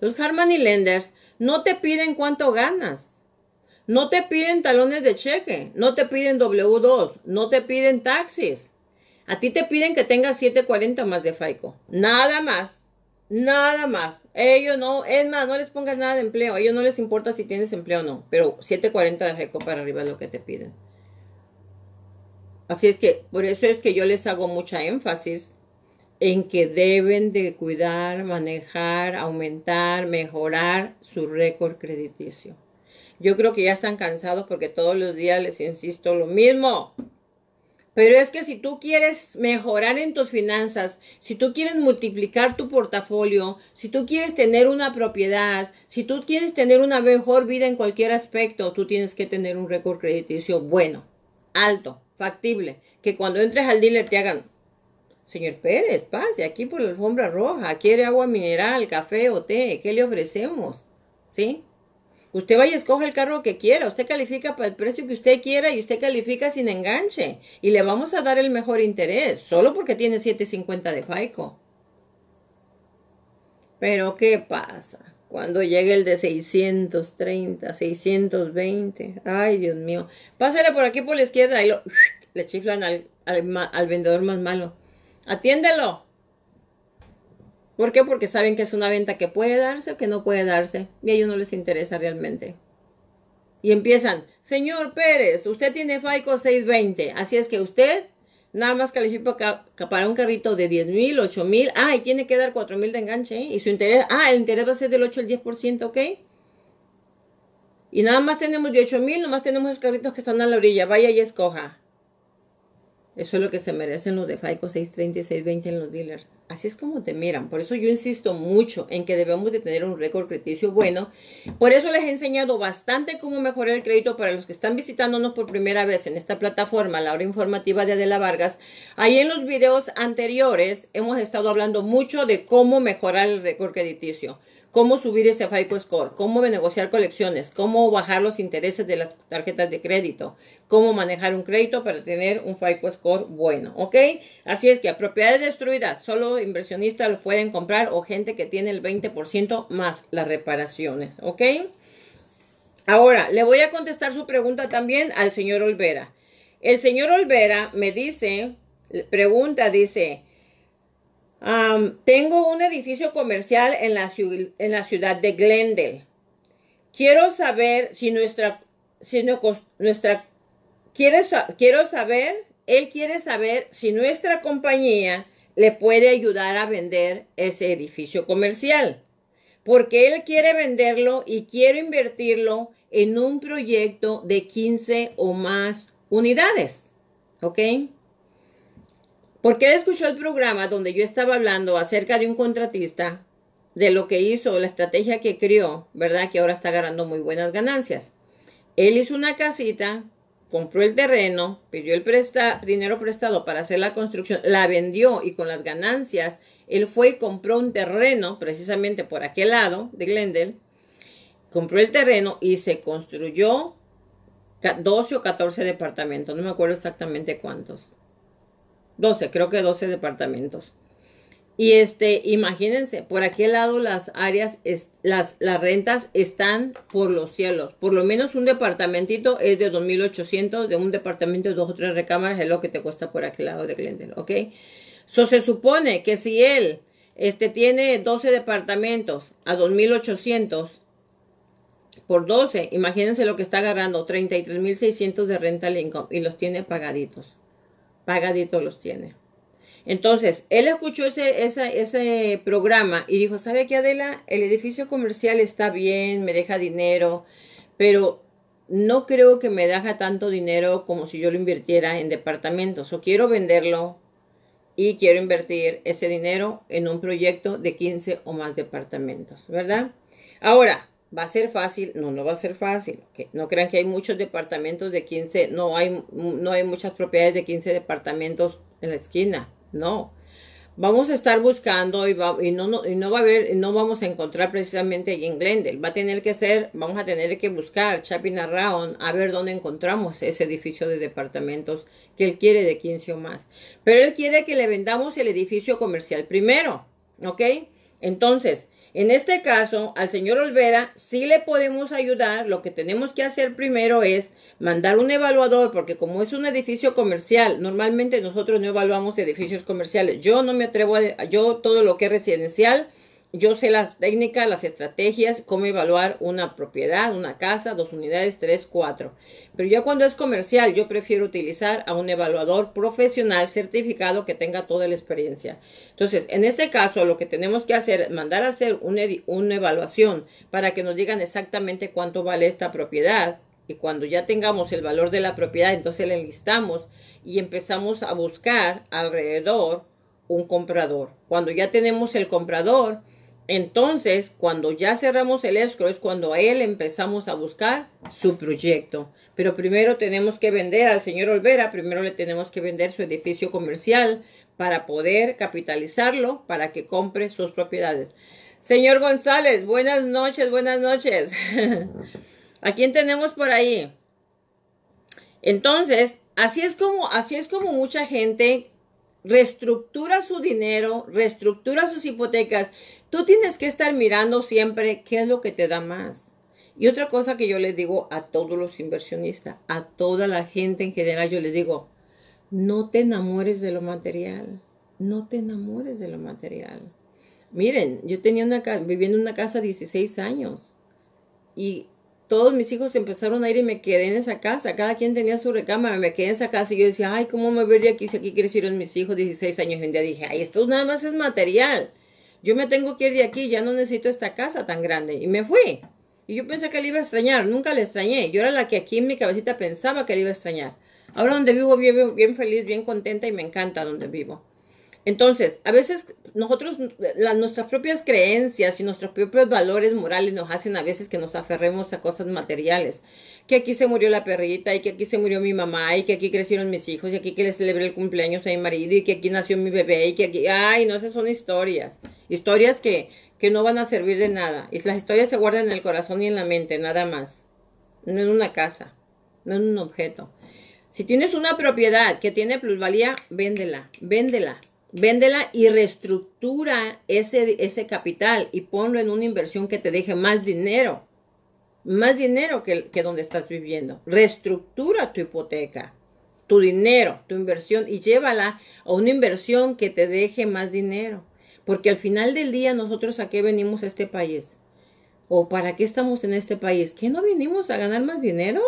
Los hard money lenders no te piden cuánto ganas. No te piden talones de cheque. No te piden W2. No te piden taxis. A ti te piden que tengas 740 más de FICO. Nada más. Nada más. Ellos no, es más, no les pongas nada de empleo. A ellos no les importa si tienes empleo o no. Pero 740 de FICO para arriba es lo que te piden. Así es que, por eso es que yo les hago mucha énfasis en que deben de cuidar, manejar, aumentar, mejorar su récord crediticio. Yo creo que ya están cansados porque todos los días les insisto lo mismo. Pero es que si tú quieres mejorar en tus finanzas, si tú quieres multiplicar tu portafolio, si tú quieres tener una propiedad, si tú quieres tener una mejor vida en cualquier aspecto, tú tienes que tener un récord crediticio bueno, alto, factible, que cuando entres al dealer te hagan, Señor Pérez, pase aquí por la alfombra roja. ¿Quiere agua mineral, café o té? ¿Qué le ofrecemos? ¿Sí? Usted vaya y escoja el carro que quiera. Usted califica para el precio que usted quiera y usted califica sin enganche. Y le vamos a dar el mejor interés, solo porque tiene 750 de FICO. Pero, ¿qué pasa? Cuando llegue el de 630, 620. Ay, Dios mío. Pásale por aquí por la izquierda y lo, le chiflan al, al vendedor más malo. Atiéndelo. ¿Por qué? Porque saben que es una venta que puede darse o que no puede darse. Y a ellos no les interesa realmente. Y empiezan, señor Pérez, usted tiene FICO 620. Así es que usted nada más califica para un carrito de 10 mil, 8 mil. Ah, y tiene que dar 4 mil de enganche. ¿eh? Y su interés, ah, el interés va a ser del 8 al 10%, ¿ok? Y nada más tenemos de 8 mil, nomás tenemos los carritos que están a la orilla. Vaya y escoja. Eso es lo que se merecen los de FICO 630 y 620 en los dealers. Así es como te miran. Por eso yo insisto mucho en que debemos de tener un récord crediticio bueno. Por eso les he enseñado bastante cómo mejorar el crédito para los que están visitándonos por primera vez en esta plataforma, la hora informativa de Adela Vargas. Ahí en los videos anteriores hemos estado hablando mucho de cómo mejorar el récord crediticio cómo subir ese FICO score, cómo negociar colecciones, cómo bajar los intereses de las tarjetas de crédito, cómo manejar un crédito para tener un FICO score bueno, ¿ok? Así es que a propiedades destruidas, solo inversionistas lo pueden comprar o gente que tiene el 20% más las reparaciones, ¿ok? Ahora, le voy a contestar su pregunta también al señor Olvera. El señor Olvera me dice, pregunta, dice, tengo un edificio comercial en la, ciudad de Glendale. Quiero saber si nuestra, si nuestra quiero saber, él quiere saber si nuestra compañía le puede ayudar a vender ese edificio comercial. Porque él quiere venderlo y quiero invertirlo en un proyecto de 15 o más unidades. ¿Ok? Porque él escuchó el programa donde yo estaba hablando acerca de un contratista de lo que hizo, la estrategia que crió, ¿verdad? Que ahora está ganando muy buenas ganancias. Él hizo una casita, compró el terreno, pidió el dinero prestado para hacer la construcción, la vendió y con las ganancias, él fue y compró un terreno precisamente por aquel lado de Glendale, compró el terreno y se construyó 12 o 14 departamentos, no me acuerdo exactamente cuántos. 12, creo que 12 departamentos. Y este, imagínense, por aquel lado las áreas, las, las rentas están por los cielos. Por lo menos un departamentito es de 2.800, de un departamento de dos o tres recámaras es lo que te cuesta por aquel lado de Glendale, ¿ok? So, se supone que si él este, tiene 12 departamentos a 2.800 por 12, imagínense lo que está agarrando, 33.600 de renta income y los tiene pagaditos. Pagaditos los tiene. Entonces, él escuchó ese, ese programa y dijo, ¿sabe qué, Adela? El edificio comercial está bien, me deja dinero, pero no creo que me deja tanto dinero como si yo lo invirtiera en departamentos. O quiero venderlo y quiero invertir ese dinero en un proyecto de 15 o más departamentos, ¿verdad? Ahora, ¿va a ser fácil? No, no va a ser fácil. No crean que hay muchos departamentos de 15, no hay, no hay muchas propiedades de 15 departamentos en la esquina no. Vamos a estar buscando y, no, y no va a haber, no vamos a encontrar precisamente allí en Glendale. Va a tener que ser, vamos a tener que buscar Chapin Around a ver dónde encontramos ese edificio de departamentos que él quiere de 15 o más. Pero él quiere que le vendamos el edificio comercial primero, ¿ok? Entonces, en este caso, al señor Olvera sí le podemos ayudar. Lo que tenemos que hacer primero es mandar un evaluador, porque como es un edificio comercial, normalmente nosotros no evaluamos edificios comerciales. Yo no me atrevo a, yo todo lo que es residencial, yo sé las técnicas, las estrategias, cómo evaluar una propiedad, una casa, dos unidades, tres, cuatro. Pero ya cuando es comercial, yo prefiero utilizar a un evaluador profesional certificado que tenga toda la experiencia. Entonces, en este caso, lo que tenemos que hacer es mandar a hacer una, evaluación para que nos digan exactamente cuánto vale esta propiedad. Y cuando ya tengamos el valor de la propiedad, entonces le listamos y empezamos a buscar alrededor un comprador. Cuando ya tenemos el comprador, entonces, cuando ya cerramos el escro es cuando a él empezamos a buscar su proyecto. Pero primero tenemos que vender al señor Olvera, primero le tenemos que vender su edificio comercial para poder capitalizarlo para que compre sus propiedades. Señor González, buenas noches, buenas noches. [LAUGHS] ¿A quién tenemos por ahí? Entonces, así es como, así es como mucha gente reestructura su dinero, reestructura sus hipotecas Tú tienes que estar mirando siempre qué es lo que te da más. Y otra cosa que yo les digo a todos los inversionistas, a toda la gente en general, yo les digo, no te enamores de lo material, no te enamores de lo material. Miren, yo tenía una viviendo en una casa 16 años y todos mis hijos empezaron a ir y me quedé en esa casa. Cada quien tenía su recámara, me quedé en esa casa y yo decía, ay, ¿cómo me vería aquí si aquí crecieron mis hijos 16 años? Y un día dije, ay, esto nada más es material yo me tengo que ir de aquí, ya no necesito esta casa tan grande. Y me fui. Y yo pensé que le iba a extrañar, nunca le extrañé. Yo era la que aquí en mi cabecita pensaba que le iba a extrañar. Ahora donde vivo, vivo bien feliz, bien contenta y me encanta donde vivo. Entonces, a veces nosotros, nuestras propias creencias y nuestros propios valores morales nos hacen a veces que nos aferremos a cosas materiales. Que aquí se murió la perrita, y que aquí se murió mi mamá, y que aquí crecieron mis hijos, y aquí que le celebré el cumpleaños a mi marido, y que aquí nació mi bebé, y que aquí, ay, no, esas son historias. Historias que, que no van a servir de nada. Y las historias se guardan en el corazón y en la mente, nada más. No en una casa, no en un objeto. Si tienes una propiedad que tiene plusvalía, véndela, véndela Véndela y reestructura ese, ese capital y ponlo en una inversión que te deje más dinero. Más dinero que, que donde estás viviendo. Reestructura tu hipoteca, tu dinero, tu inversión y llévala a una inversión que te deje más dinero. Porque al final del día nosotros a qué venimos a este país? ¿O para qué estamos en este país? ¿Que no venimos a ganar más dinero?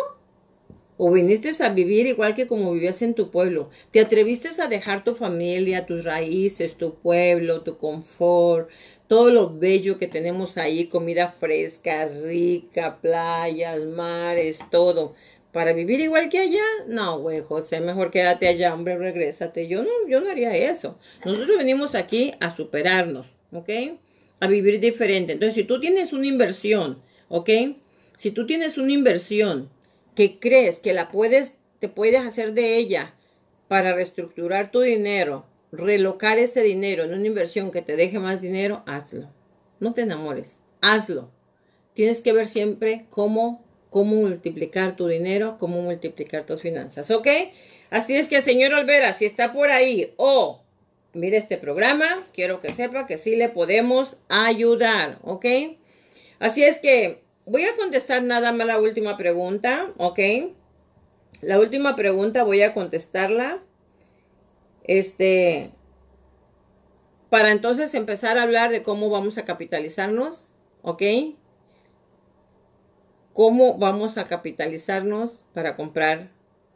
O viniste a vivir igual que como vivías en tu pueblo. Te atreviste a dejar tu familia, tus raíces, tu pueblo, tu confort, todo lo bello que tenemos ahí, comida fresca, rica, playas, mares, todo. Para vivir igual que allá, no, güey, José, mejor quédate allá, hombre, regrésate. Yo no, yo no haría eso. Nosotros venimos aquí a superarnos, ¿ok? a vivir diferente. Entonces, si tú tienes una inversión, ¿ok? Si tú tienes una inversión que crees que la puedes, te puedes hacer de ella para reestructurar tu dinero, relocar ese dinero en una inversión que te deje más dinero, hazlo. No te enamores, hazlo. Tienes que ver siempre cómo, cómo multiplicar tu dinero, cómo multiplicar tus finanzas, ¿ok? Así es que, señor Olvera, si está por ahí o mire este programa, quiero que sepa que sí le podemos ayudar, ¿ok? Así es que voy a contestar nada más la última pregunta, ¿ok? La última pregunta voy a contestarla. Este, para entonces empezar a hablar de cómo vamos a capitalizarnos, ¿ok? Cómo vamos a capitalizarnos para comprar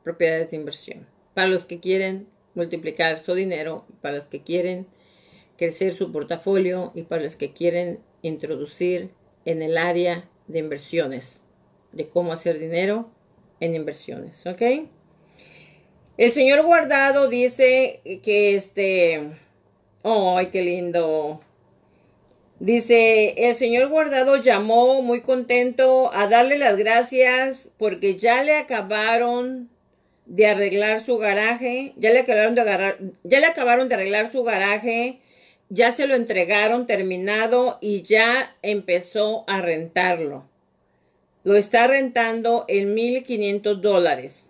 propiedades de inversión. Para los que quieren multiplicar su dinero, para los que quieren crecer su portafolio y para los que quieren introducir en el área de inversiones, de cómo hacer dinero en inversiones, ¿ok? El señor Guardado dice que este, ¡ay, qué lindo! Dice, el señor Guardado llamó muy contento a darle las gracias porque ya le acabaron de arreglar su garaje, ya le acabaron de agarrar, ya le acabaron de arreglar su garaje, ya se lo entregaron terminado y ya empezó a rentarlo. Lo está rentando en 1500 dólares.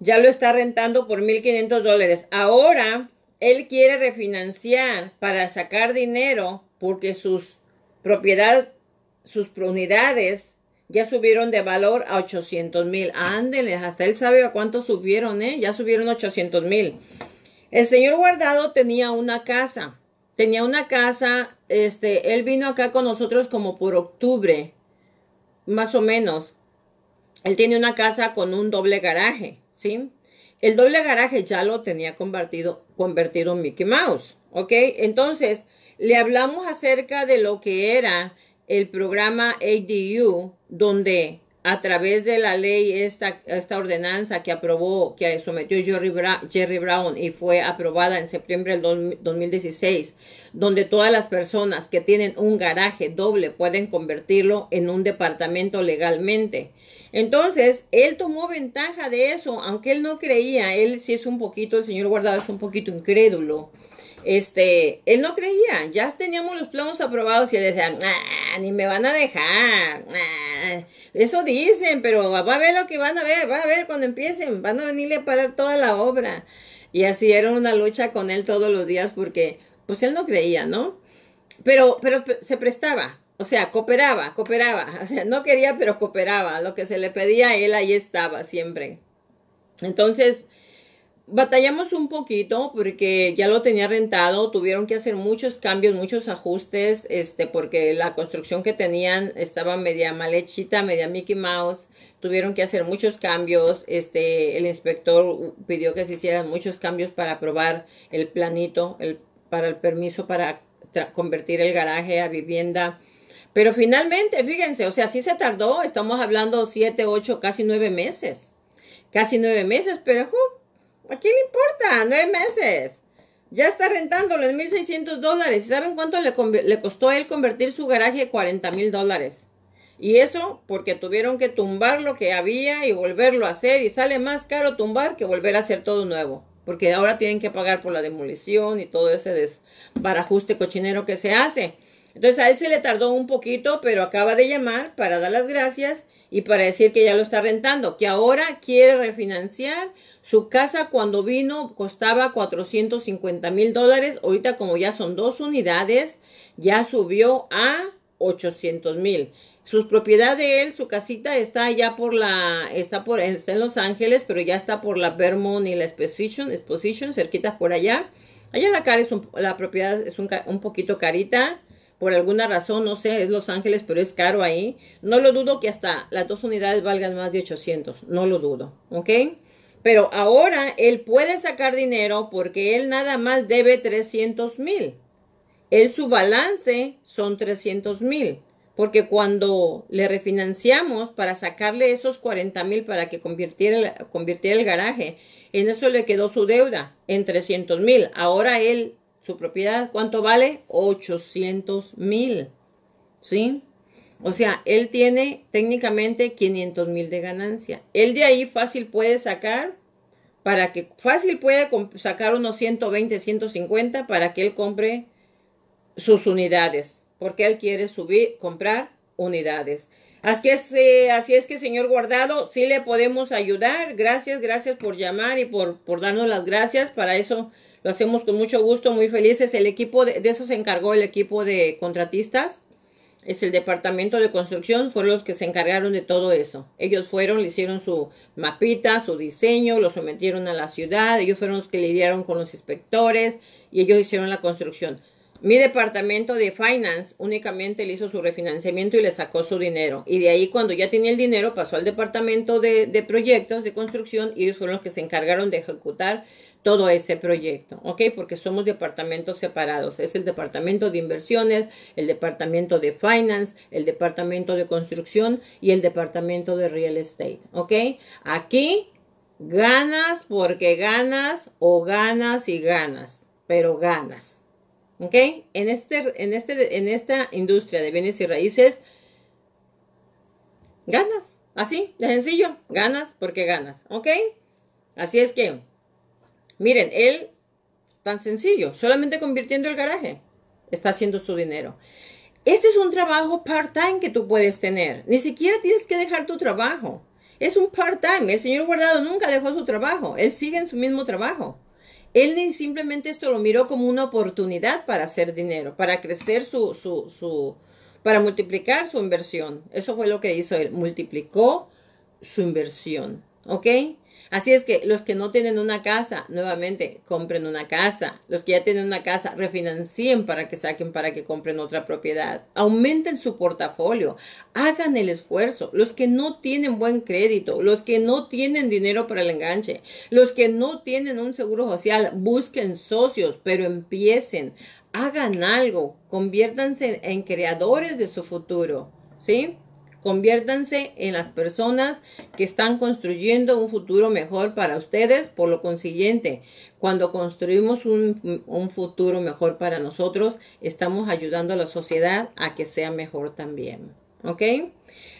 Ya lo está rentando por 1500 dólares. Ahora él quiere refinanciar para sacar dinero porque sus propiedades, sus unidades ya subieron de valor a 800 mil. Ándeles, hasta él sabe a cuánto subieron, ¿eh? Ya subieron 800 mil. El señor Guardado tenía una casa. Tenía una casa, este, él vino acá con nosotros como por octubre, más o menos. Él tiene una casa con un doble garaje, ¿sí? El doble garaje ya lo tenía convertido, convertido en Mickey Mouse, ¿ok? Entonces, le hablamos acerca de lo que era el programa ADU, donde a través de la ley, esta, esta ordenanza que aprobó, que sometió Jerry Brown, Jerry Brown y fue aprobada en septiembre del 2016, donde todas las personas que tienen un garaje doble pueden convertirlo en un departamento legalmente. Entonces, él tomó ventaja de eso, aunque él no creía, él sí es un poquito, el señor Guardado es un poquito incrédulo este, él no creía, ya teníamos los planos aprobados y él decía, ni me van a dejar, eso dicen, pero va a ver lo que van a ver, va a ver cuando empiecen, van a venirle a parar toda la obra. Y así era una lucha con él todos los días porque, pues él no creía, ¿no? Pero, pero se prestaba, o sea, cooperaba, cooperaba, [LAUGHS] o sea, no quería, pero cooperaba, lo que se le pedía, él ahí estaba siempre. Entonces, batallamos un poquito porque ya lo tenía rentado, tuvieron que hacer muchos cambios, muchos ajustes, este, porque la construcción que tenían estaba media mal hechita, media Mickey Mouse, tuvieron que hacer muchos cambios, este, el inspector pidió que se hicieran muchos cambios para aprobar el planito, el, para el permiso para convertir el garaje a vivienda. Pero finalmente, fíjense, o sea, sí se tardó, estamos hablando siete, ocho, casi nueve meses. Casi nueve meses, pero ¿A quién le importa? Nueve meses. Ya está rentándolo en 1.600 dólares. ¿Y saben cuánto le, le, costó a él convertir su garaje a 40 mil dólares? Y eso porque tuvieron que tumbar lo que había y volverlo a hacer. Y sale más caro tumbar que volver a hacer todo nuevo. Porque ahora tienen que pagar por la demolición y todo ese desbarajuste cochinero que se hace. Entonces a él se le tardó un poquito, pero acaba de llamar para dar las gracias y para decir que ya lo está rentando, que ahora quiere refinanciar su casa cuando vino costaba 450 mil dólares. Ahorita como ya son dos unidades, ya subió a 800 mil. Su propiedad de él, su casita está ya por la, está por, está en Los Ángeles, pero ya está por la Vermont y la Exposition, Exposition cerquita por allá. Allá la cara es la propiedad es un, un poquito carita por alguna razón, no sé, es Los Ángeles, pero es caro ahí. No lo dudo que hasta las dos unidades valgan más de 800, no lo dudo, ¿ok? Pero ahora él puede sacar dinero porque él nada más debe 300 mil. Él su balance son 300 mil. Porque cuando le refinanciamos para sacarle esos 40 mil para que convirtiera, convirtiera el garaje, en eso le quedó su deuda en 300 mil. Ahora él su propiedad. ¿Cuánto vale? 800 mil. ¿Sí? O sea, él tiene técnicamente 500 mil de ganancia. Él de ahí fácil puede sacar, para que, fácil puede sacar unos 120, 150 para que él compre sus unidades. Porque él quiere subir, comprar unidades. Así es, eh, así es que, señor Guardado, sí le podemos ayudar. Gracias, gracias por llamar y por, por darnos las gracias. Para eso lo hacemos con mucho gusto, muy felices. El equipo de, de eso se encargó el equipo de contratistas es el departamento de construcción, fueron los que se encargaron de todo eso. Ellos fueron, le hicieron su mapita, su diseño, lo sometieron a la ciudad, ellos fueron los que lidiaron con los inspectores y ellos hicieron la construcción. Mi departamento de finance únicamente le hizo su refinanciamiento y le sacó su dinero. Y de ahí cuando ya tenía el dinero pasó al departamento de, de proyectos de construcción y ellos fueron los que se encargaron de ejecutar todo ese proyecto, ¿ok? Porque somos departamentos separados. Es el departamento de inversiones, el departamento de finance, el departamento de construcción y el departamento de real estate, ¿ok? Aquí ganas porque ganas o ganas y ganas, pero ganas, ¿ok? En, este, en, este, en esta industria de bienes y raíces, ganas, así, de sencillo, ganas porque ganas, ¿ok? Así es que Miren, él, tan sencillo, solamente convirtiendo el garaje, está haciendo su dinero. Este es un trabajo part-time que tú puedes tener. Ni siquiera tienes que dejar tu trabajo. Es un part-time. El señor Guardado nunca dejó su trabajo. Él sigue en su mismo trabajo. Él simplemente esto lo miró como una oportunidad para hacer dinero, para crecer su, su, su, para multiplicar su inversión. Eso fue lo que hizo él. Multiplicó su inversión. ¿Ok? Así es que los que no tienen una casa, nuevamente, compren una casa. Los que ya tienen una casa, refinancien para que saquen, para que compren otra propiedad. Aumenten su portafolio. Hagan el esfuerzo. Los que no tienen buen crédito, los que no tienen dinero para el enganche, los que no tienen un seguro social, busquen socios, pero empiecen. Hagan algo. Conviértanse en creadores de su futuro. ¿Sí? Conviértanse en las personas que están construyendo un futuro mejor para ustedes. Por lo consiguiente, cuando construimos un, un, futuro mejor para nosotros, estamos ayudando a la sociedad a que sea mejor también. ¿Ok?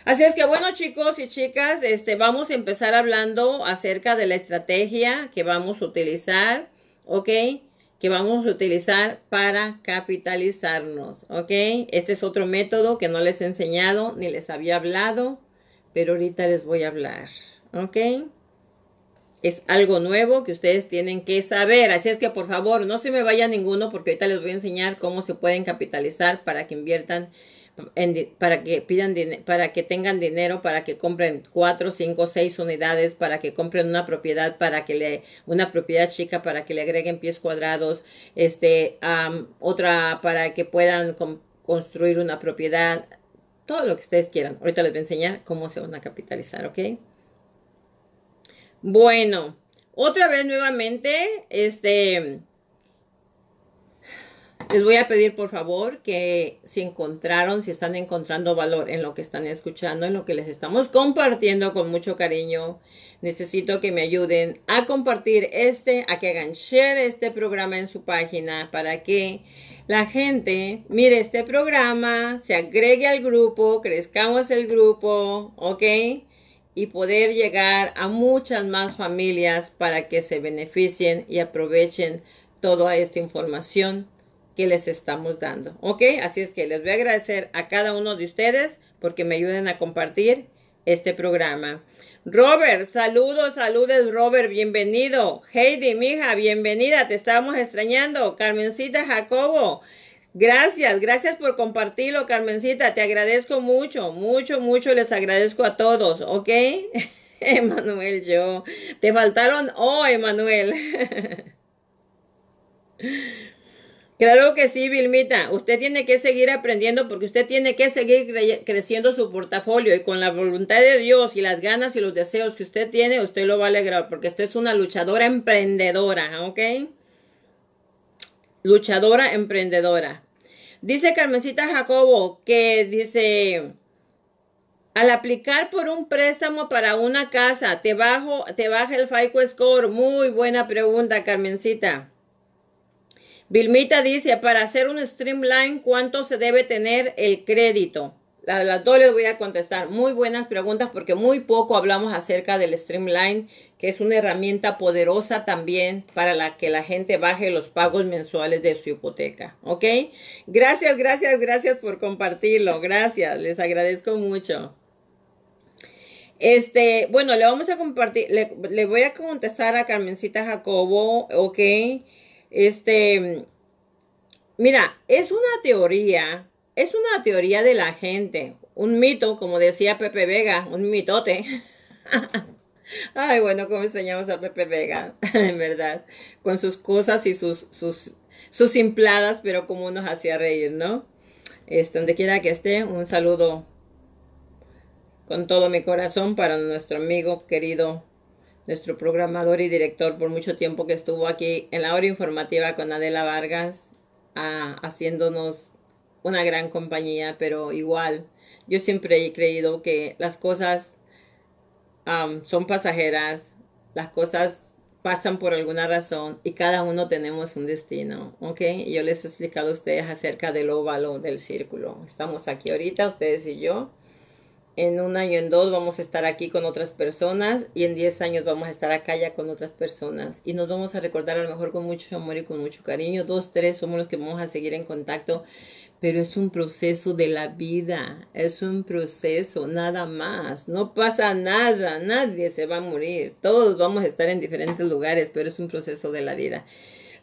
Así es que bueno chicos y chicas, este, vamos a empezar hablando acerca de la estrategia que vamos a utilizar. ¿Ok? Que vamos a utilizar para capitalizarnos, ¿ok? Este es otro método que no les he enseñado ni les había hablado, pero ahorita les voy a hablar, ¿ok? Es algo nuevo que ustedes tienen que saber, así es que por favor no se me vaya ninguno porque ahorita les voy a enseñar cómo se pueden capitalizar para que inviertan para que pidan para que tengan dinero para que compren cuatro, cinco, seis unidades, para que compren una propiedad, para que le una propiedad chica para que le agreguen pies cuadrados, este otra para que puedan construir una propiedad, todo lo que ustedes quieran. Ahorita les voy a enseñar cómo se van a capitalizar, ¿ok? Bueno, otra vez nuevamente, este les voy a pedir por favor que si encontraron, si están encontrando valor en lo que están escuchando, en lo que les estamos compartiendo con mucho cariño, necesito que me ayuden a compartir este, a que hagan share este programa en su página para que la gente mire este programa, se agregue al grupo, crezcamos el grupo, ¿ok? Y poder llegar a muchas más familias para que se beneficien y aprovechen toda esta información que les estamos dando. ¿Ok? Así es que les voy a agradecer a cada uno de ustedes porque me ayuden a compartir este programa. Robert, saludos, saludos, Robert, bienvenido. Heidi, mija, bienvenida, te estamos extrañando. Carmencita Jacobo, gracias, gracias por compartirlo, Carmencita, te agradezco mucho, mucho, mucho, les agradezco a todos, ¿ok? [LAUGHS] Emanuel, yo, te faltaron, oh, Emanuel. [LAUGHS] Claro que sí, Vilmita. Usted tiene que seguir aprendiendo porque usted tiene que seguir creciendo su portafolio y con la voluntad de Dios y las ganas y los deseos que usted tiene, usted lo va a alegrar porque usted es una luchadora emprendedora, ¿ok? Luchadora emprendedora. Dice Carmencita Jacobo que dice, al aplicar por un préstamo para una casa, te, bajo, te baja el FICO score. Muy buena pregunta, Carmencita. Vilmita dice, para hacer un streamline, ¿cuánto se debe tener el crédito? A las dos les voy a contestar. Muy buenas preguntas porque muy poco hablamos acerca del Streamline, que es una herramienta poderosa también para la que la gente baje los pagos mensuales de su hipoteca. ¿Ok? Gracias, gracias, gracias por compartirlo. Gracias, les agradezco mucho. Este, bueno, le vamos a compartir, le, le voy a contestar a Carmencita Jacobo, ¿ok? Este, mira, es una teoría es una teoría de la gente, un mito, como decía Pepe Vega, un mitote. [LAUGHS] Ay, bueno, cómo extrañamos a Pepe Vega, [LAUGHS] en verdad, con sus cosas y sus, sus, sus simpladas, pero como nos hacía reír, ¿no? Este, donde quiera que esté, un saludo con todo mi corazón para nuestro amigo querido, nuestro programador y director por mucho tiempo que estuvo aquí en la hora informativa con Adela Vargas, ah, haciéndonos una gran compañía, pero igual yo siempre he creído que las cosas son pasajeras, las cosas pasan por alguna razón y cada uno tenemos un destino, ¿ok? yo les he explicado a ustedes acerca del óvalo del círculo. Estamos aquí ahorita, ustedes y yo. En un año, en dos, vamos a estar aquí con otras personas y en diez años vamos a estar acá ya con otras personas y nos vamos a recordar a lo mejor con mucho amor y con mucho cariño. Dos, tres somos los que vamos a seguir en contacto pero es un proceso de la vida, es un proceso, nada más, no pasa nada, nadie se va a morir, todos vamos a estar en diferentes lugares, pero es un proceso de la vida.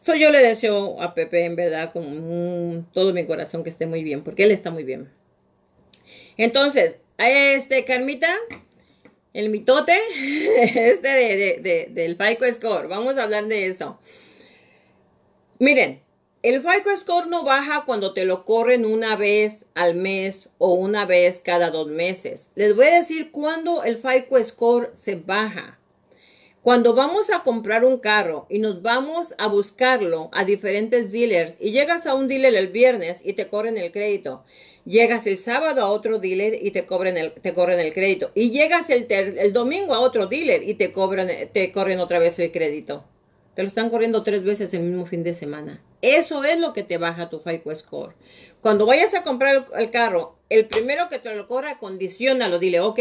So, yo le deseo a Pepe, en verdad, con todo mi corazón que esté muy bien, porque él está muy bien. Entonces, este, Carmita, el mitote, [LAUGHS] este de, del FICO Score, vamos a hablar de eso. Miren, el FICO Score no baja cuando te lo corren una vez al mes o una vez cada dos meses. Les voy a decir cuándo el FICO Score se baja. Cuando vamos a comprar un carro y nos vamos a buscarlo a diferentes dealers y llegas a un dealer el viernes y te corren el crédito. Llegas el sábado a otro dealer y te, cobran el, te corren el crédito. Y llegas el, el domingo a otro dealer y te, cobran, te corren otra vez el crédito. Te lo están corriendo tres veces el mismo fin de semana. Eso es lo que te baja tu FICO score. Cuando vayas a comprar el, carro, el primero que te lo corra, condicionalo. Dile, ok,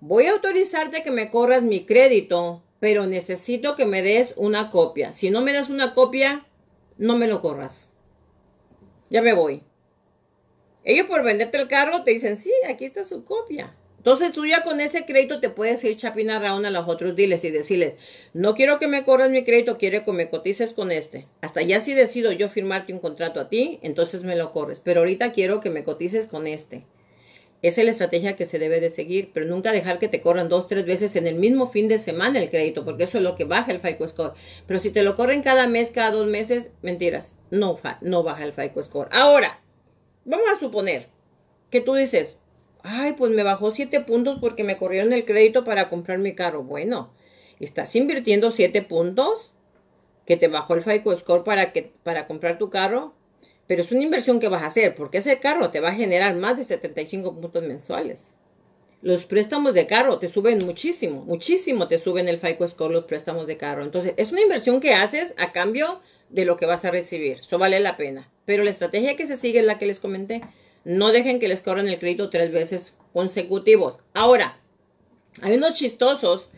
voy a autorizarte que me corras mi crédito, pero necesito que me des una copia. Si no me das una copia, no me lo corras. Ya me voy. Ellos por venderte el carro te dicen, sí, aquí está su copia. Entonces tú ya con ese crédito te puedes ir chapina around a los otros diles y decirles, no quiero que me corras mi crédito, quiero que me cotices con este. Hasta ya si decido yo firmarte un contrato a ti, entonces me lo corres. Pero ahorita quiero que me cotices con este. Esa es la estrategia que se debe de seguir, pero nunca dejar que te corran dos, tres veces en el mismo fin de semana el crédito, porque eso es lo que baja el FICO Score. Pero si te lo corren cada mes, cada dos meses, mentiras, no, no baja el FICO Score. Ahora, vamos a suponer que tú dices, Ay, pues me bajó siete puntos porque me corrieron el crédito para comprar mi carro. Bueno, estás invirtiendo siete puntos que te bajó el FICO Score para, que, para comprar tu carro, pero es una inversión que vas a hacer porque ese carro te va a generar más de 75 puntos mensuales. Los préstamos de carro te suben muchísimo, muchísimo te suben el FICO Score los préstamos de carro. Entonces, es una inversión que haces a cambio de lo que vas a recibir. Eso vale la pena. Pero la estrategia que se sigue es la que les comenté. No dejen que les corran el crédito tres veces consecutivos. Ahora, hay unos chistosos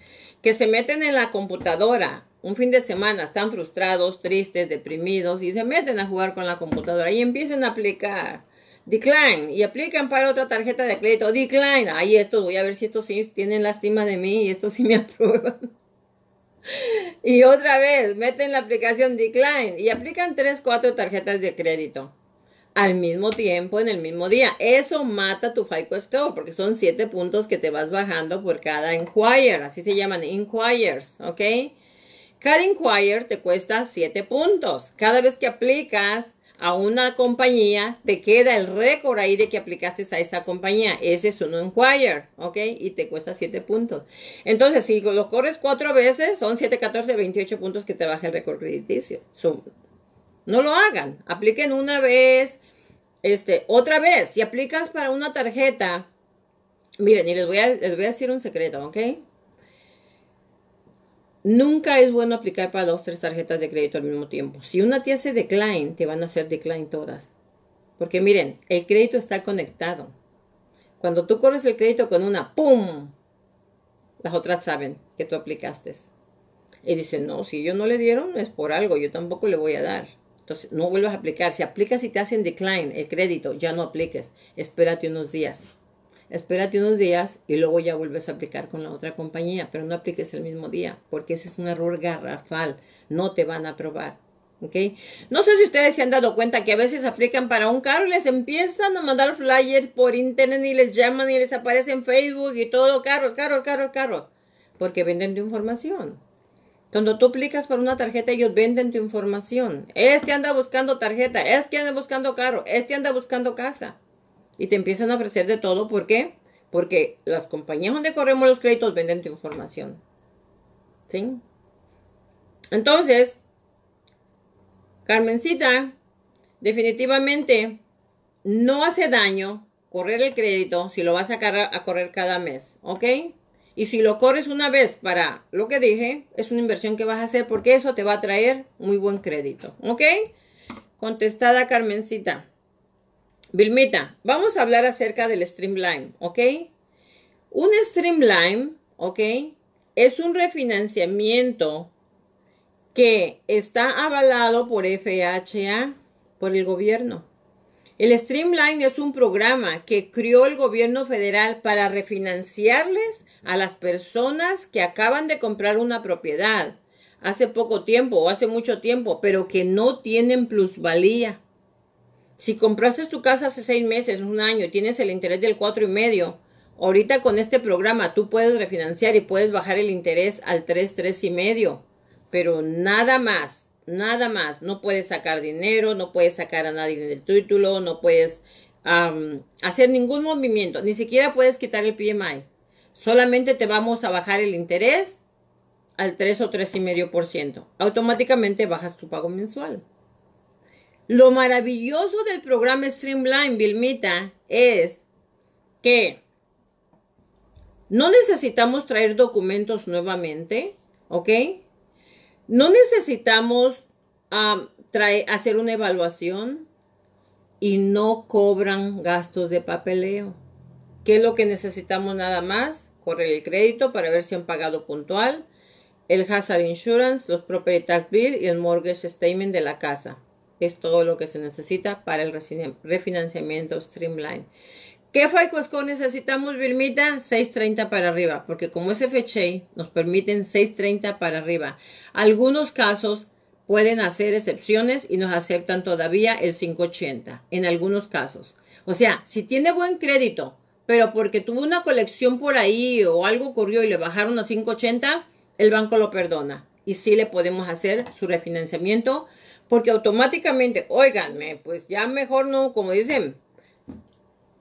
que se meten en la computadora un fin de semana, están frustrados, tristes, deprimidos y se meten a jugar con la computadora y empiezan a aplicar decline y aplican para otra tarjeta de crédito decline. Ahí esto voy a ver si estos sí tienen lástima de mí y estos sí me [LAUGHS] aprueban. Y otra vez meten la aplicación decline y aplican tres, cuatro tarjetas de crédito al mismo tiempo en el mismo día. Eso mata tu FICO score porque son siete puntos que te vas bajando por cada inquire. Así se llaman inquires, ¿ok? Cada inquire te cuesta siete puntos. Cada vez que aplicas a una compañía, te queda el récord ahí de que aplicaste a esa compañía. Ese es un inquire, ¿ok? Y te cuesta siete puntos. Entonces, si lo corres cuatro veces, son 7, 14, 28 puntos que te baja el récord crediticio. No lo hagan. Apliquen una vez, este, otra vez. Si aplicas para una tarjeta, miren, y les voy a, les voy a decir un secreto, ¿ok? Nunca es bueno aplicar para dos, tres tarjetas de crédito al mismo tiempo. Si una te hace decline, te van a hacer decline todas. Porque miren, el crédito está conectado. Cuando tú corres el crédito con una, ¡pum! Las otras saben que tú aplicaste. Y dicen, no, si ellos no le dieron es por algo, yo tampoco le voy a dar. Entonces, no vuelvas a aplicar. Si aplicas y te hacen decline el crédito, ya no apliques. Espérate unos días. Espérate unos días y luego ya vuelves a aplicar con la otra compañía, pero no apliques el mismo día, porque ese es un error garrafal. No te van a aprobar. ¿ok? No sé si ustedes se han dado cuenta que a veces aplican para un carro y les empiezan a mandar flyers por internet y les llaman y les aparece en Facebook y todo, carros, carros, carros, carros, porque venden tu información. Cuando tú aplicas para una tarjeta, ellos venden tu información. Este anda buscando tarjeta, este anda buscando carro, este anda buscando casa. Y te empiezan a ofrecer de todo. ¿Por qué? Porque las compañías donde corremos los créditos venden tu información. ¿Sí? Entonces, Carmencita, definitivamente no hace daño correr el crédito si lo vas a, a correr cada mes. ¿Ok? Y si lo corres una vez para lo que dije, es una inversión que vas a hacer porque eso te va a traer muy buen crédito. ¿Ok? Contestada Carmencita. Vilmita, vamos a hablar acerca del Streamline. ¿Ok? Un Streamline, ¿ok? Es un refinanciamiento que está avalado por FHA, por el gobierno. El Streamline es un programa que creó el gobierno federal para refinanciarles a las personas que acaban de comprar una propiedad hace poco tiempo o hace mucho tiempo, pero que no tienen plusvalía. Si compraste tu casa hace seis meses, un año, tienes el interés del cuatro y medio, ahorita con este programa tú puedes refinanciar y puedes bajar el interés al tres, tres y medio, pero nada más, nada más. No puedes sacar dinero, no puedes sacar a nadie del título, no puedes hacer ningún movimiento, ni siquiera puedes quitar el PMI. Solamente te vamos a bajar el interés al 3 o 3,5%. Automáticamente bajas tu pago mensual. Lo maravilloso del programa Streamline, Vilmita, es que no necesitamos traer documentos nuevamente, ¿ok? No necesitamos hacer una evaluación y no cobran gastos de papeleo. ¿Qué es lo que necesitamos nada más? correr el crédito para ver si han pagado puntual, el hazard insurance, los property tax bill y el mortgage statement de la casa. Es todo lo que se necesita para el refinanciamiento Streamline. ¿Qué FICO score necesitamos, Vilmita? 630 para arriba, porque como es FHA, nos permiten 630 para arriba. Algunos casos pueden hacer excepciones y nos aceptan todavía el 580, en algunos casos. O sea, si tiene buen crédito, pero porque tuvo una colección por ahí o algo ocurrió y le bajaron a 580, el banco lo perdona. Y sí le podemos hacer su refinanciamiento porque automáticamente, oiganme, pues ya mejor no, como dicen,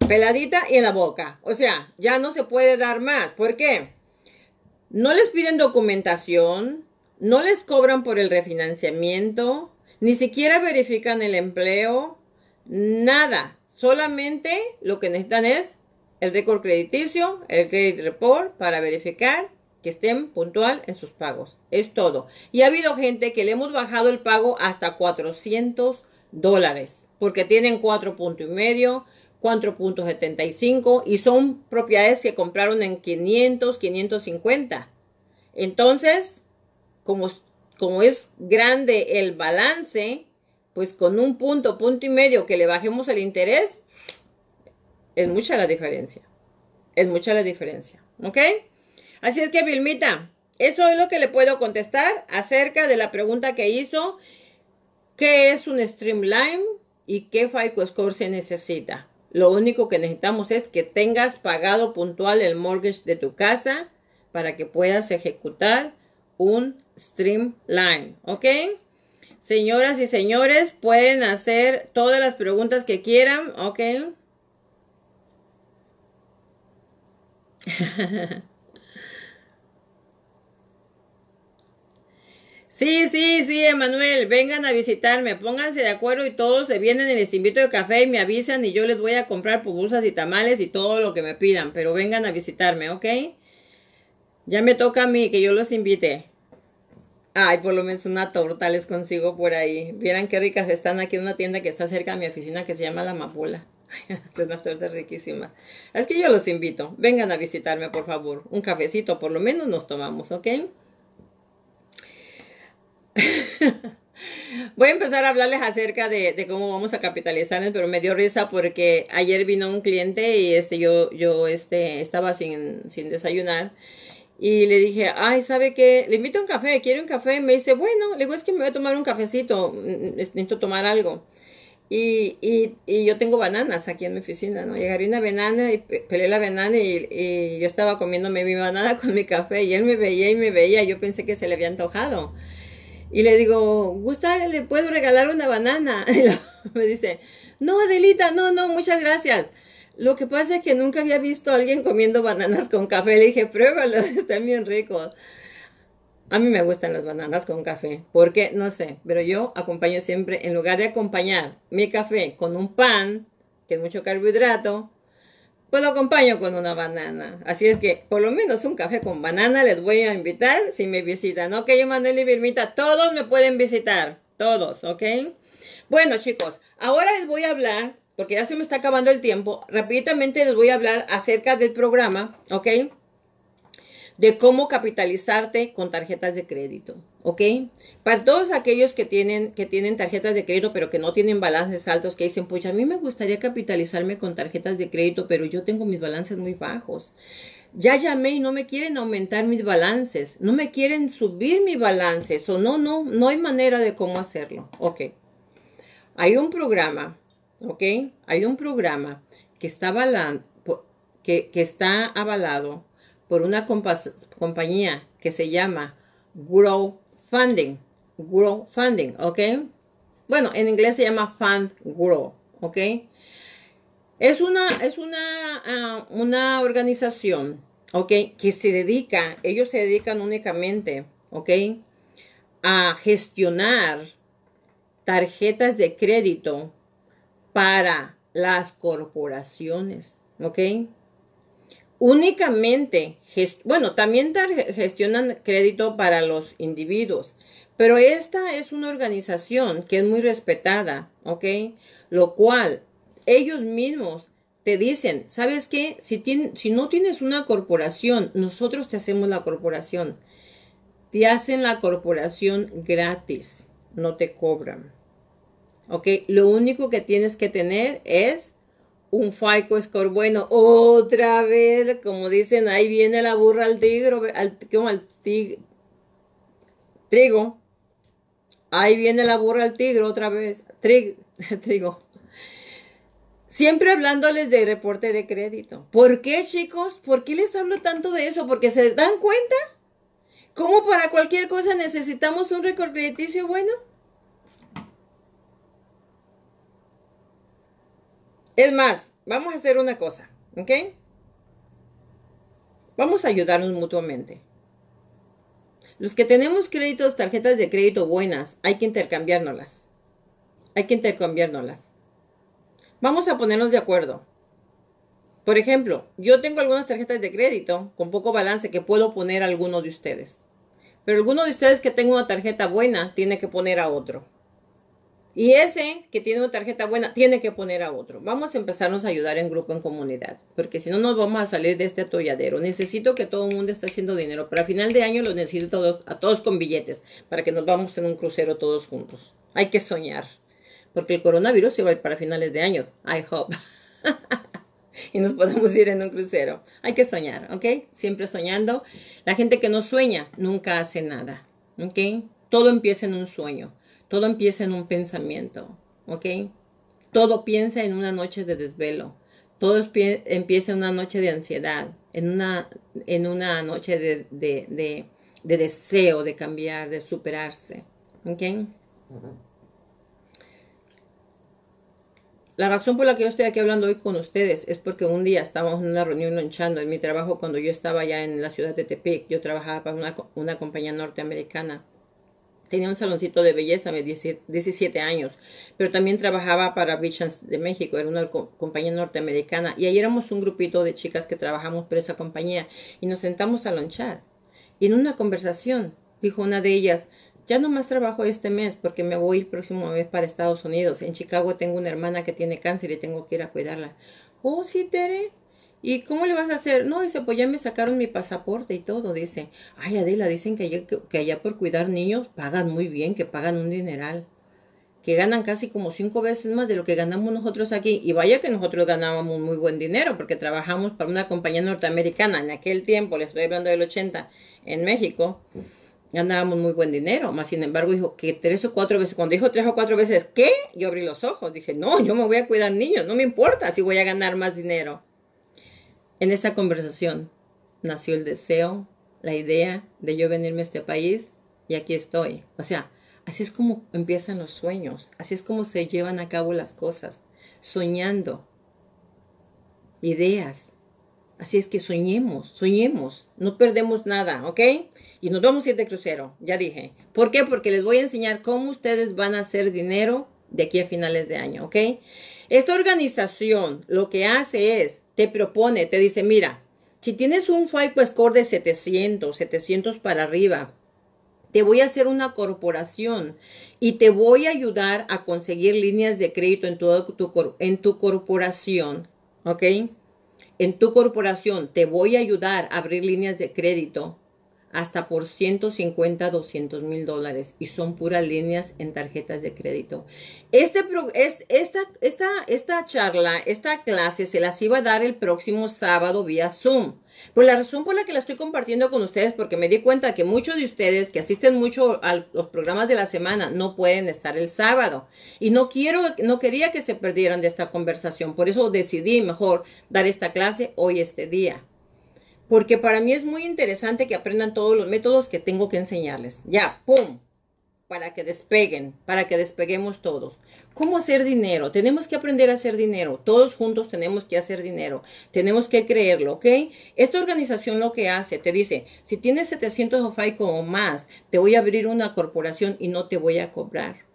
peladita y en la boca. O sea, ya no se puede dar más. ¿Por qué? No les piden documentación, no les cobran por el refinanciamiento, ni siquiera verifican el empleo, nada. Solamente lo que necesitan es el récord crediticio, el credit report para verificar que estén puntual en sus pagos. Es todo. Y ha habido gente que le hemos bajado el pago hasta 400 dólares porque tienen cuatro puntos y medio, 4.75 y son propiedades que compraron en 500, 550. Entonces, como, como es grande el balance, pues con un punto, punto y medio que le bajemos el interés, es mucha la diferencia. Es mucha la diferencia. ¿Ok? Así es que, Vilmita, eso es lo que le puedo contestar acerca de la pregunta que hizo. ¿Qué es un Streamline y qué FICO Score se necesita? Lo único que necesitamos es que tengas pagado puntual el mortgage de tu casa para que puedas ejecutar un Streamline. ¿Ok? Señoras y señores, pueden hacer todas las preguntas que quieran. ¿Ok? [LAUGHS] Sí, sí, sí, Emanuel, vengan a visitarme, pónganse de acuerdo y todos se vienen y les invito de café y me avisan y yo les voy a comprar pupusas y tamales y todo lo que me pidan, pero vengan a visitarme, ¿ok? Ya me toca a mí que yo los invite. Ay, por lo menos una torta les consigo por ahí. Vieran qué ricas están aquí en una tienda que está cerca de mi oficina que se llama La Mapula. [LAUGHS] Son unas tortas riquísimas. Es que yo los invito. Vengan a visitarme, por favor. Un cafecito, por lo menos nos tomamos, ¿ok? [LAUGHS] Voy a empezar a hablarles acerca de, cómo vamos a capitalizar, pero me dio risa porque ayer vino un cliente y este yo yo este estaba sin, sin desayunar y le dije, ay, ¿sabe qué? Le invito a un café, ¿quiere un café? Me dice, bueno, le digo, es que me voy a tomar un cafecito, mm, necesito tomar algo. Y, y, y yo tengo bananas aquí en mi oficina, ¿no? Llegaría una banana y pelé la banana y, y yo estaba comiéndome mi banana [LAUGHS] con mi café y él me veía y me veía, yo pensé que se le había antojado. Y le digo, ¿gusta? ¿Le puedo regalar una banana? [LAUGHS] Y me dice, no, Adelita, no, no, muchas gracias. Lo que pasa es que nunca había visto a alguien comiendo bananas con café. Le dije, pruébalas, [LAUGHS] están bien ricos. A mí me gustan las bananas con café. ¿Por qué? No sé. Pero yo acompaño siempre, en lugar de acompañar mi café con un pan, que es mucho carbohidrato, pues lo acompaño con una banana. Así es que, por lo menos un café con banana les voy a invitar si me visitan. Ok, Manuel y Vilmita, todos me pueden visitar. Todos, ¿ok? Bueno, chicos, ahora les voy a hablar, porque ya se me está acabando el tiempo, rápidamente les voy a hablar acerca del programa, ¿ok? de cómo capitalizarte con tarjetas de crédito, ¿ok? Para todos aquellos que tienen, que tienen tarjetas de crédito pero que no tienen balances altos, que dicen, pues a mí me gustaría capitalizarme con tarjetas de crédito, pero yo tengo mis balances muy bajos. Ya llamé y no me quieren aumentar mis balances, no me quieren subir mis balances, o no, no, no hay manera de cómo hacerlo, ¿ok? Hay un programa, ¿ok? Hay un programa que está, que, que está avalado por una compañía que se llama Grow Funding. Grow Funding, ¿ok? Bueno, en inglés se llama Fund Grow, ¿ok? Es una, es una, ah, una organización, ¿ok? Que se dedica, ellos se dedican únicamente, ¿ok? A gestionar tarjetas de crédito para las corporaciones, ¿ok? Únicamente, bueno, también gestionan crédito para los individuos, pero esta es una organización que es muy respetada, ¿ok? Lo cual ellos mismos te dicen, ¿sabes qué? Si, si no tienes una corporación, nosotros te hacemos la corporación. Te hacen la corporación gratis, no te cobran. ¿Ok? Lo único que tienes que tener es un FICO score bueno. Otra vez, como dicen, ahí viene la burra al tigro, al, como al trigo. Ahí viene la burra al tigre otra vez. [LAUGHS] trigo. Siempre hablándoles de reporte de crédito. ¿Por qué, chicos? ¿Por qué les hablo tanto de eso? Porque se dan cuenta cómo para cualquier cosa necesitamos un récord crediticio bueno. Es más, vamos a hacer una cosa, ¿ok? Vamos a ayudarnos mutuamente. Los que tenemos créditos, tarjetas de crédito buenas, hay que intercambiárnoslas. Hay que intercambiárnoslas. Vamos a ponernos de acuerdo. Por ejemplo, yo tengo algunas tarjetas de crédito con poco balance que puedo poner a alguno de ustedes. Pero alguno de ustedes que tenga una tarjeta buena tiene que poner a otro. Y ese que tiene una tarjeta buena tiene que poner a otro. Vamos a empezarnos a ayudar en grupo, en comunidad, porque si no nos vamos a salir de este atolladero. Necesito que todo el mundo esté haciendo dinero, pero a final de año los necesito todos, a todos con billetes para que nos vamos en un crucero todos juntos. Hay que soñar, porque el coronavirus se va a ir para finales de año. I hope. [LAUGHS] y nos podemos ir en un crucero. Hay que soñar, ¿ok? Siempre soñando. La gente que no sueña nunca hace nada, ¿ok? Todo empieza en un sueño. Todo empieza en un pensamiento, ¿ok? Todo piensa en una noche de desvelo. Todo empieza en una noche de ansiedad, en una, en una noche de, de, de, deseo de cambiar, de superarse. ¿Ok? La razón por la que yo estoy aquí hablando hoy con ustedes es porque un día estábamos en una reunión lonchando en mi trabajo cuando yo estaba ya en la ciudad de Tepic. Yo trabajaba para una, una compañía norteamericana Tenía un saloncito de belleza, me 17 años, pero también trabajaba para Visions de México, era una compañía norteamericana, y ahí éramos un grupito de chicas que trabajamos por esa compañía, y nos sentamos a lonchar. Y en una conversación, dijo una de ellas, ya no más trabajo este mes porque me voy el próximo mes para Estados Unidos. En Chicago tengo una hermana que tiene cáncer y tengo que ir a cuidarla. Oh, sí, Tere. ¿Y cómo le vas a hacer? No, dice, pues ya me sacaron mi pasaporte y todo, dice. Ay, Adela, dicen que allá, que allá por cuidar niños pagan muy bien, que pagan un dineral que ganan casi como cinco veces más de lo que ganamos nosotros aquí. Y vaya que nosotros ganábamos muy buen dinero porque trabajamos para una compañía norteamericana. En aquel tiempo, le estoy hablando del 80, en México, ganábamos muy buen dinero. Más sin embargo, dijo que tres o cuatro veces, cuando dijo tres o cuatro veces, ¿qué? Yo abrí los ojos. Dije, no, yo me voy a cuidar niños, no me importa si voy a ganar más dinero. En esa conversación nació el deseo, la idea de yo venirme a este país y aquí estoy. O sea, Así es como empiezan los sueños, así es como se llevan a cabo las cosas, soñando ideas. Así es que soñemos, soñemos, no perdemos nada, ¿ok? Y nos vamos a ir de crucero, ya dije. ¿Por qué? Porque les voy a enseñar cómo ustedes van a hacer dinero de aquí a finales de año, ¿ok? Esta organización lo que hace es, te propone, te dice, mira, si tienes un FICO score de 700, 700 para arriba, te voy a hacer una corporación y te voy a ayudar a conseguir líneas de crédito en tu, en tu corporación, ¿ok? En tu corporación te voy a ayudar a abrir líneas de crédito hasta por 150, 200 mil dólares y son puras líneas en tarjetas de crédito. Este, esta, esta, esta charla, esta clase se las iba a dar el próximo sábado vía Zoom. Pues la razón por la que la estoy compartiendo con ustedes, porque me di cuenta que muchos de ustedes que asisten mucho a los programas de la semana no pueden estar el sábado. Y no quiero, no quería que se perdieran de esta conversación. Por eso decidí mejor dar esta clase hoy, este día. Porque para mí es muy interesante que aprendan todos los métodos que tengo que enseñarles. Ya, ¡pum! para que despeguen, para que despeguemos todos. ¿Cómo hacer dinero? Tenemos que aprender a hacer dinero. Todos juntos tenemos que hacer dinero. Tenemos que creerlo, ¿ok? Esta organización lo que hace, te dice, si tienes 700 o FICO o más, te voy a abrir una corporación y no te voy a cobrar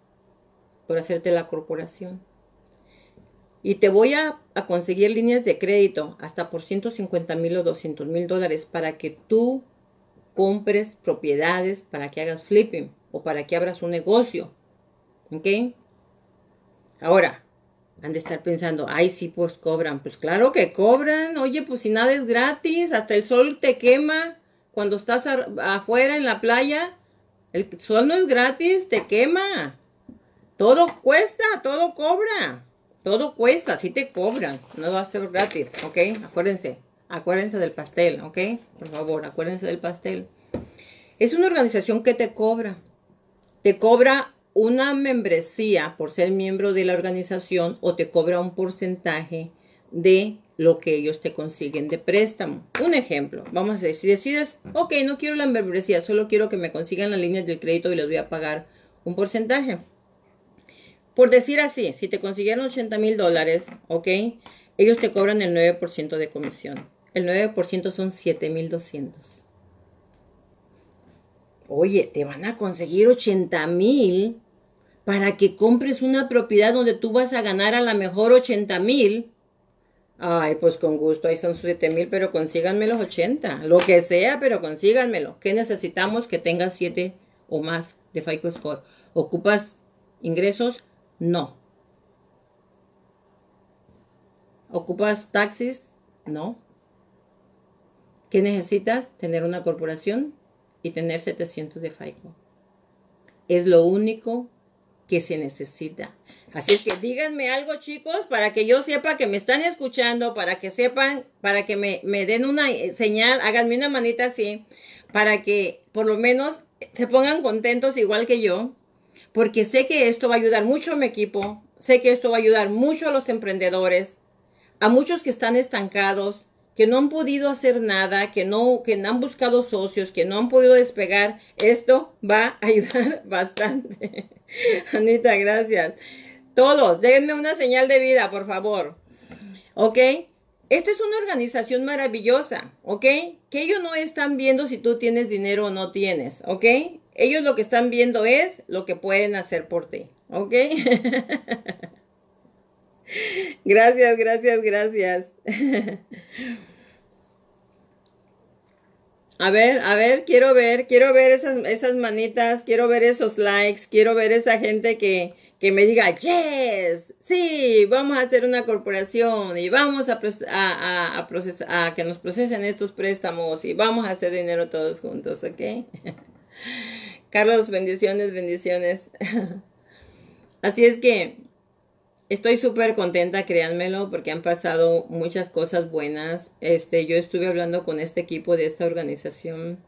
por hacerte la corporación. Y te voy a, conseguir líneas de crédito hasta por 150 mil o 200 mil dólares para que tú compres propiedades, para que hagas flipping o para que abras un negocio. ¿Ok? Ahora, han de estar pensando, ay, sí, pues cobran. Pues claro que cobran. Oye, pues si nada es gratis, hasta el sol te quema cuando estás afuera en la playa. El sol no es gratis, te quema. Todo cuesta, todo cobra. Todo cuesta, sí te cobran. No va a ser gratis, ¿ok? Acuérdense. Acuérdense del pastel, ¿ok? Por favor, acuérdense del pastel. Es una organización que te cobra te cobra una membresía por ser miembro de la organización o te cobra un porcentaje de lo que ellos te consiguen de préstamo. Un ejemplo, vamos a decir, si decides, ok, no quiero la membresía, solo quiero que me consigan las líneas del crédito y les voy a pagar un porcentaje. Por decir así, si te consiguieron 80 mil dólares, ok, ellos te cobran el 9% de comisión. El 9% son 7 mil 200 oye, te van a conseguir 80 mil para que compres una propiedad donde tú vas a ganar a lo mejor 80 mil. Ay, pues con gusto, ahí son 7 mil, pero consíganme los 80. Lo que sea, pero consíganmelo. ¿Qué necesitamos? Que tengas 7 o más de FICO Score. ¿Ocupas ingresos? No. ¿Ocupas taxis? No. ¿Qué necesitas? Tener una corporación y tener 700 de FICO. Es lo único que se necesita. Así que díganme algo, chicos, para que yo sepa que me están escuchando, para que sepan, para que me, me den una señal, háganme una manita así, para que por lo menos se pongan contentos igual que yo, porque sé que esto va a ayudar mucho a mi equipo, sé que esto va a ayudar mucho a los emprendedores, a muchos que están estancados, que no han podido hacer nada, que no, que no han buscado socios, que no han podido despegar, esto va a ayudar [LAUGHS] bastante. Anita, gracias. Todos, déjenme una señal de vida, por favor. ¿Ok? Esta es una organización maravillosa, ¿ok? Que ellos no están viendo si tú tienes dinero o no tienes, ¿ok? Ellos lo que están viendo es lo que pueden hacer por ti, ¿ok? [LAUGHS] gracias, gracias, gracias. [LAUGHS] A ver, a ver, quiero ver, quiero ver esas, manitas, quiero ver esos likes, quiero ver esa gente que, que me diga, yes, sí, vamos a hacer una corporación y vamos a, a, a, a que nos procesen estos préstamos y vamos a hacer dinero todos juntos, ¿ok? [LAUGHS] Carlos, bendiciones, bendiciones. [LAUGHS] Así es que Estoy súper contenta, créanmelo, porque han pasado muchas cosas buenas. Este, yo estuve hablando con este equipo de esta organización.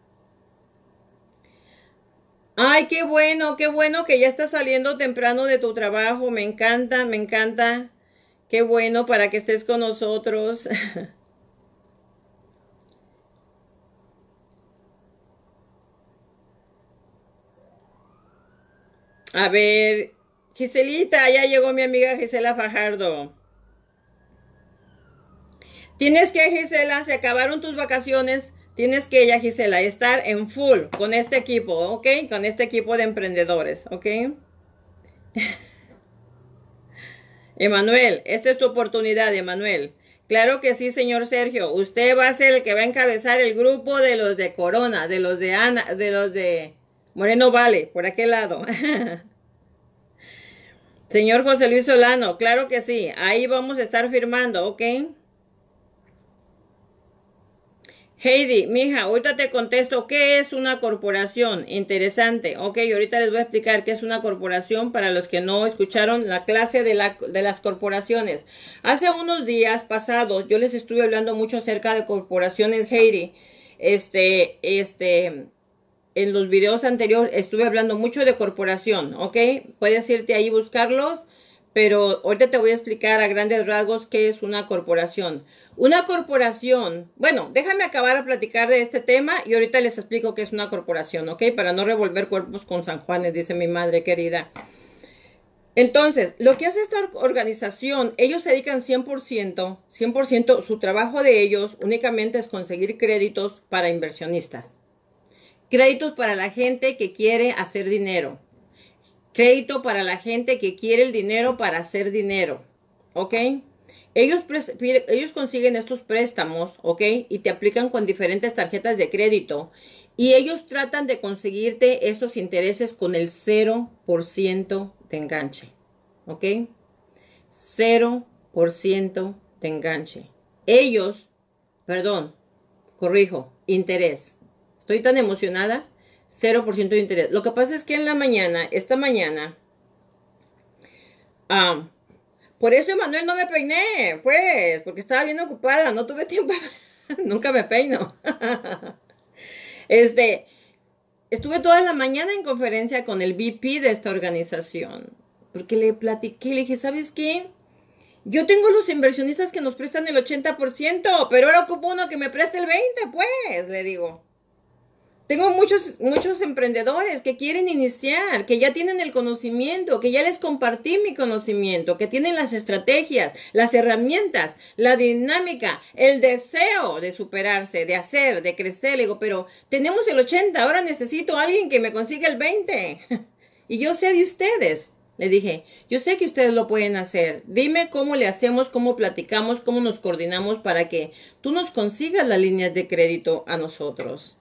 Ay, qué bueno, qué bueno que ya estás saliendo temprano de tu trabajo. Me encanta, me encanta. Qué bueno para que estés con nosotros. [LAUGHS] A ver, Giselita, ya llegó mi amiga Gisela Fajardo. Tienes que, Gisela, se acabaron tus vacaciones. Tienes que ella, Gisela, estar en full con este equipo, ¿ok? Con este equipo de emprendedores, ¿ok? [LAUGHS] Emanuel, esta es tu oportunidad, Emanuel. Claro que sí, señor Sergio. Usted va a ser el que va a encabezar el grupo de los de Corona, de los de Ana, de los de Moreno Vale, por aquel lado. [LAUGHS] Señor José Luis Solano, claro que sí. Ahí vamos a estar firmando, ¿ok? Heidi, mija, ahorita te contesto qué es una corporación. Interesante. Ok, ahorita les voy a explicar qué es una corporación para los que no escucharon la clase de, la, de las corporaciones. Hace unos días pasados yo les estuve hablando mucho acerca de corporaciones, Heidi. Este, este, en los videos anteriores estuve hablando mucho de corporación, ¿ok? Puedes irte ahí buscarlos, pero ahorita te voy a explicar a grandes rasgos qué es una corporación. Una corporación, bueno, déjame acabar a platicar de este tema y ahorita les explico qué es una corporación, ¿ok? Para no revolver cuerpos con San Juanes, dice mi madre querida. Entonces, lo que hace esta organización, ellos se dedican 100%, 100%, su trabajo de ellos únicamente es conseguir créditos para inversionistas. Créditos para la gente que quiere hacer dinero. Crédito para la gente que quiere el dinero para hacer dinero. ¿Ok? Ellos, ellos consiguen estos préstamos, ¿ok? Y te aplican con diferentes tarjetas de crédito. Y ellos tratan de conseguirte esos intereses con el 0% de enganche. ¿Ok? 0% de enganche. Ellos, perdón, corrijo, interés. Estoy tan emocionada. 0% de interés. Lo que pasa es que en la mañana, esta mañana, ah, por eso Emanuel no me peiné, pues, porque estaba bien ocupada, no tuve tiempo, [LAUGHS] nunca me peino. [LAUGHS] este, estuve toda la mañana en conferencia con el VP de esta organización, porque le platiqué, le dije, ¿sabes qué? Yo tengo los inversionistas que nos prestan el 80%, pero ahora ocupo uno que me preste el 20%, pues, le digo. Tengo muchos, muchos emprendedores que quieren iniciar, que ya tienen el conocimiento, que ya les compartí mi conocimiento, que tienen las estrategias, las herramientas, la dinámica, el deseo de superarse, de hacer, de crecer. Le digo, pero tenemos el 80, ahora necesito a alguien que me consiga el 20. [LAUGHS] y yo sé de ustedes. Le dije, yo sé que ustedes lo pueden hacer. Dime cómo le hacemos, cómo platicamos, cómo nos coordinamos para que tú nos consigas las líneas de crédito a nosotros.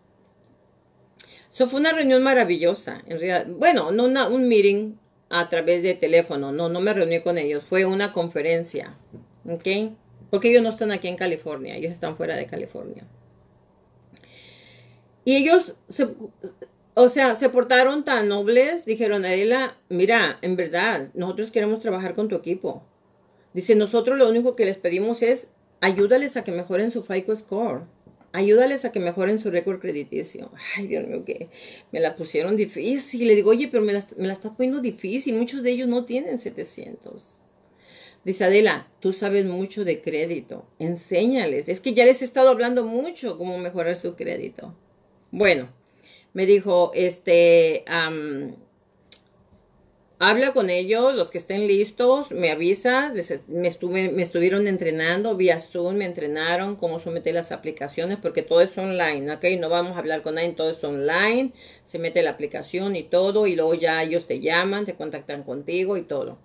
Eso fue una reunión maravillosa, en realidad. Bueno, no un meeting a través de teléfono, no, no me reuní con ellos, fue una conferencia, ¿ok? Porque ellos no están aquí en California, ellos están fuera de California. Y ellos, se, o sea, se portaron tan nobles, dijeron, Adela, mira, en verdad, nosotros queremos trabajar con tu equipo. Dice, nosotros lo único que les pedimos es ayúdales a que mejoren su FICO score. Ayúdales a que mejoren su récord crediticio. Ay, Dios mío, que me la pusieron difícil. Le digo, oye, pero me la, me la está poniendo difícil. Muchos de ellos no tienen 700. Dice Adela, tú sabes mucho de crédito. Enséñales. Es que ya les he estado hablando mucho cómo mejorar su crédito. Bueno, me dijo, este, habla con ellos, los que estén listos, me avisa, me, estuve, me estuvieron entrenando vía Zoom, me entrenaron cómo someter las aplicaciones, porque todo es online, ¿ok? No vamos a hablar con nadie, todo es online, se mete la aplicación y todo, y luego ya ellos te llaman, te contactan contigo y todo.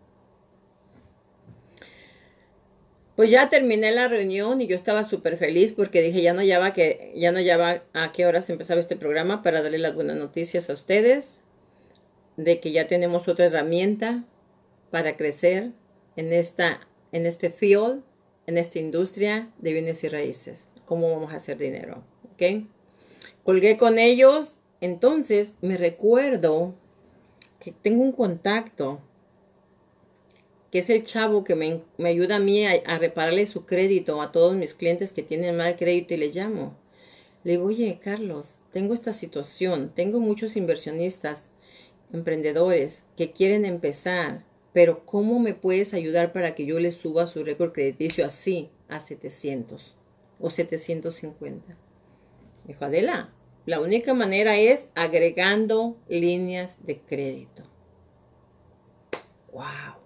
Pues ya terminé la reunión y yo estaba súper feliz porque dije, ya no lleva que ya no lleva a qué horas empezaba este programa para darle las buenas noticias a ustedes de que ya tenemos otra herramienta para crecer en esta en este field, en esta industria de bienes y raíces. ¿Cómo vamos a hacer dinero? ¿Ok? Colgué con ellos, entonces me recuerdo que tengo un contacto que es el chavo que me, ayuda a mí a, repararle su crédito a todos mis clientes que tienen mal crédito y le llamo. Le digo, oye, Carlos, tengo esta situación, tengo muchos inversionistas, emprendedores que quieren empezar, pero ¿cómo me puedes ayudar para que yo les suba su récord crediticio así a 700 o 750? Dijo, Adela, la única manera es agregando líneas de crédito. ¡Wow!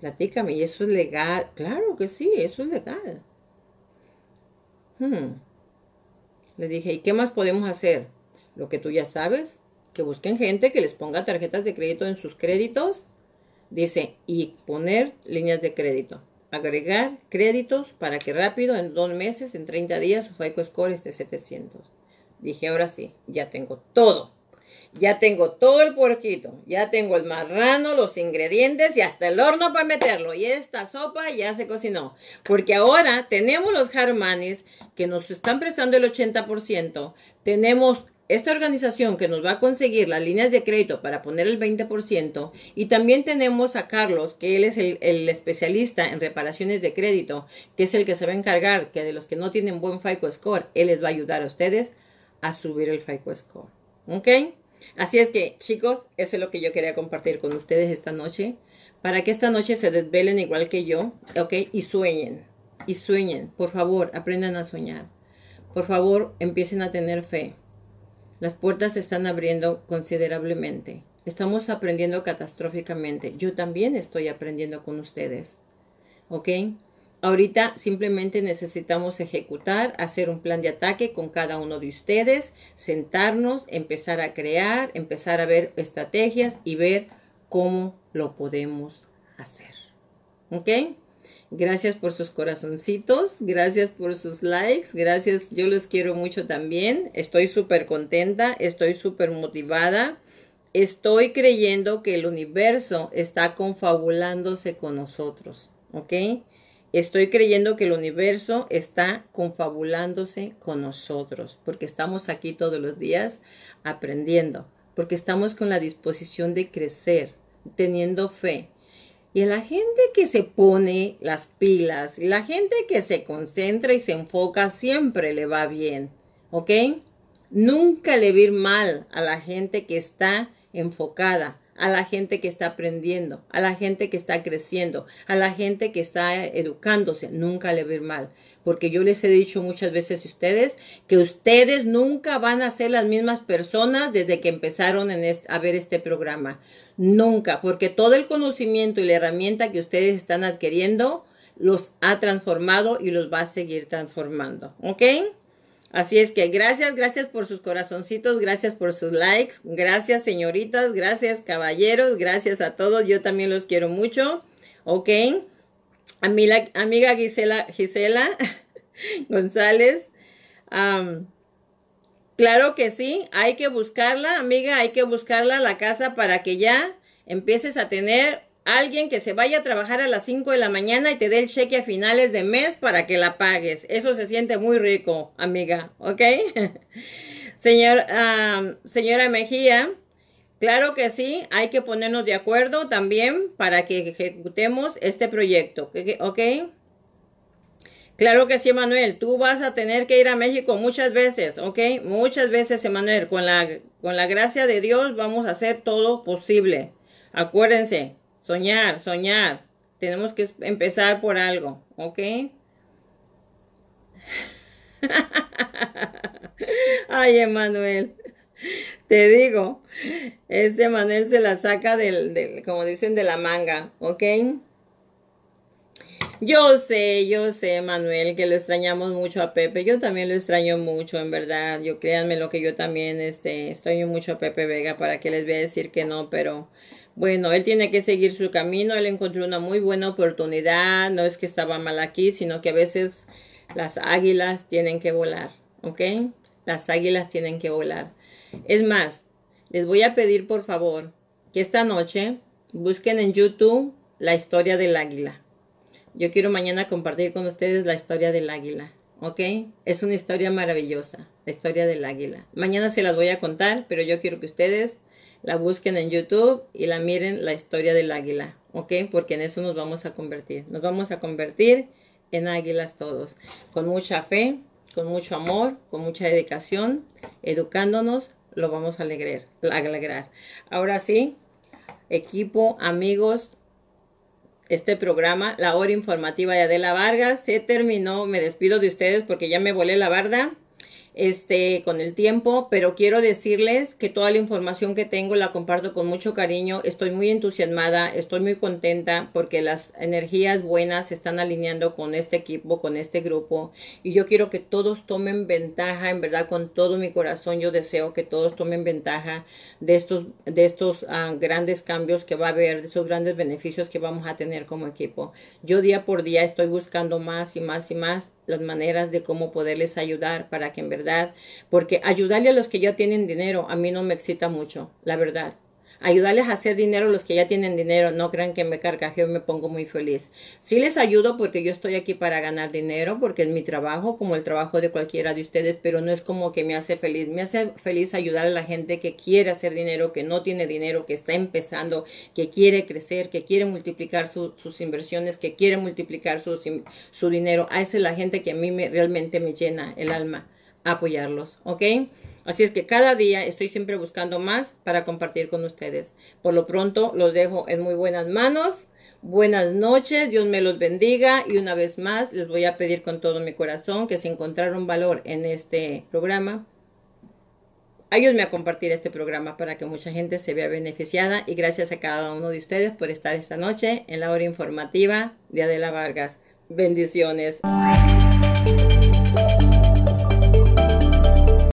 Platícame, ¿y eso es legal? Claro que sí, eso es legal. Hmm. Le dije, ¿y qué más podemos hacer? Lo que tú ya sabes, que busquen gente que les ponga tarjetas de crédito en sus créditos. Dice, y poner líneas de crédito. Agregar créditos para que rápido, en dos meses, en 30 días, su FICO Score esté 700. Dije, ahora sí, ya tengo todo. Ya tengo todo el puerquito, ya tengo el marrano, los ingredientes y hasta el horno para meterlo. Y esta sopa ya se cocinó. Porque ahora tenemos los jarmanes que nos están prestando el 80%. Tenemos esta organización que nos va a conseguir las líneas de crédito para poner el 20%. Y también tenemos a Carlos, que él es el, especialista en reparaciones de crédito, que es el que se va a encargar que de los que no tienen buen FICO score, él les va a ayudar a ustedes a subir el FICO score. ¿Ok? Así es que, chicos, eso es lo que yo quería compartir con ustedes esta noche, para que esta noche se desvelen igual que yo, ¿ok? Y sueñen, y sueñen. Por favor, aprendan a soñar. Por favor, empiecen a tener fe. Las puertas se están abriendo considerablemente. Estamos aprendiendo catastróficamente. Yo también estoy aprendiendo con ustedes. ¿Ok? Ahorita simplemente necesitamos ejecutar, hacer un plan de ataque con cada uno de ustedes, sentarnos, empezar a crear, empezar a ver estrategias y ver cómo lo podemos hacer. ¿Ok? Gracias por sus corazoncitos, gracias por sus likes, gracias, yo los quiero mucho también, estoy súper contenta, estoy súper motivada, estoy creyendo que el universo está confabulándose con nosotros, ¿ok? Estoy creyendo que el universo está confabulándose con nosotros, porque estamos aquí todos los días aprendiendo, porque estamos con la disposición de crecer, teniendo fe. Y la gente que se pone las pilas, la gente que se concentra y se enfoca, siempre le va bien, ¿ok? Nunca le va a ir mal a la gente que está enfocada, a la gente que está aprendiendo, a la gente que está creciendo, a la gente que está educándose. Nunca le va a ir mal. Porque yo les he dicho muchas veces a ustedes que ustedes nunca van a ser las mismas personas desde que empezaron a ver este programa. Nunca, porque todo el conocimiento y la herramienta que ustedes están adquiriendo los ha transformado y los va a seguir transformando. ¿Ok? Así es que gracias, gracias por sus corazoncitos, gracias por sus likes, gracias señoritas, gracias caballeros, gracias a todos, yo también los quiero mucho, ¿ok? Amiga, amiga Gisela, Gisela [LAUGHS] González, claro que sí, hay que buscarla, amiga, hay que buscarla la casa para que ya empieces a tener Alguien que se vaya a trabajar a las 5 de la mañana y te dé el cheque a finales de mes para que la pagues. Eso se siente muy rico, amiga, ¿ok? [LAUGHS] Señor, señora Mejía, claro que sí, hay que ponernos de acuerdo también para que ejecutemos este proyecto, ¿ok? Claro que sí, Manuel, tú vas a tener que ir a México muchas veces, ¿ok? Muchas veces, Emanuel, con la, con la gracia de Dios vamos a hacer todo posible. Acuérdense, Soñar, soñar. Tenemos que empezar por algo, ¿ok? [LAUGHS] Ay, Emanuel. Te digo, este Manuel se la saca del, como dicen, de la manga, ¿ok? Yo sé, yo sé, Manuel, que lo extrañamos mucho a Pepe. Yo también lo extraño mucho, en verdad. Yo créanme lo que yo también este, extraño mucho a Pepe Vega, para que les voy a decir que no, pero Bueno, él tiene que seguir su camino, él encontró una muy buena oportunidad, no es que estaba mal aquí, sino que a veces las águilas tienen que volar, ¿ok? Las águilas tienen que volar. Es más, les voy a pedir por favor que esta noche busquen en YouTube la historia del águila. Yo quiero mañana compartir con ustedes la historia del águila. ¿ok? Es una historia maravillosa, la historia del águila. Mañana se las voy a contar, pero yo quiero que ustedes la busquen en YouTube y la miren la historia del águila, ¿ok? Porque en eso nos vamos a convertir. Nos vamos a convertir en águilas todos, con mucha fe, con mucho amor, con mucha dedicación, educándonos, lo vamos a alegrar. alegrar. Ahora sí, equipo, amigos, este programa, la hora informativa de Adela Vargas. Se terminó, me despido de ustedes porque ya me volé la barda este, con el tiempo, pero quiero decirles que toda la información que tengo la comparto con mucho cariño. Estoy muy entusiasmada, estoy muy contenta porque las energías buenas se están alineando con este equipo, con este grupo. Y yo quiero que todos tomen ventaja, en verdad, con todo mi corazón. Yo deseo que todos tomen ventaja de estos, de estos ah, grandes cambios que va a haber, de esos grandes beneficios que vamos a tener como equipo. Yo día por día estoy buscando más y más y más las maneras de cómo poderles ayudar para que en verdad, porque ayudarle a los que ya tienen dinero a mí no me excita mucho, la verdad ayudarles a hacer dinero los que ya tienen dinero. No crean que me carcajeo y me pongo muy feliz. Sí les ayudo porque yo estoy aquí para ganar dinero, porque es mi trabajo, como el trabajo de cualquiera de ustedes, pero no es como que me hace feliz. Me hace feliz ayudar a la gente que quiere hacer dinero, que no tiene dinero, que está empezando, que quiere crecer, que quiere multiplicar sus inversiones, que quiere multiplicar su, dinero. A esa es la gente que a mí me, realmente me llena el alma apoyarlos, ¿ok? Así es que cada día estoy siempre buscando más para compartir con ustedes. Por lo pronto los dejo en muy buenas manos. Buenas noches, Dios me los bendiga y una vez más les voy a pedir con todo mi corazón que si encontraron valor en este programa, ayúdenme a compartir este programa para que mucha gente se vea beneficiada y gracias a cada uno de ustedes por estar esta noche en la hora informativa de Adela Vargas. Bendiciones.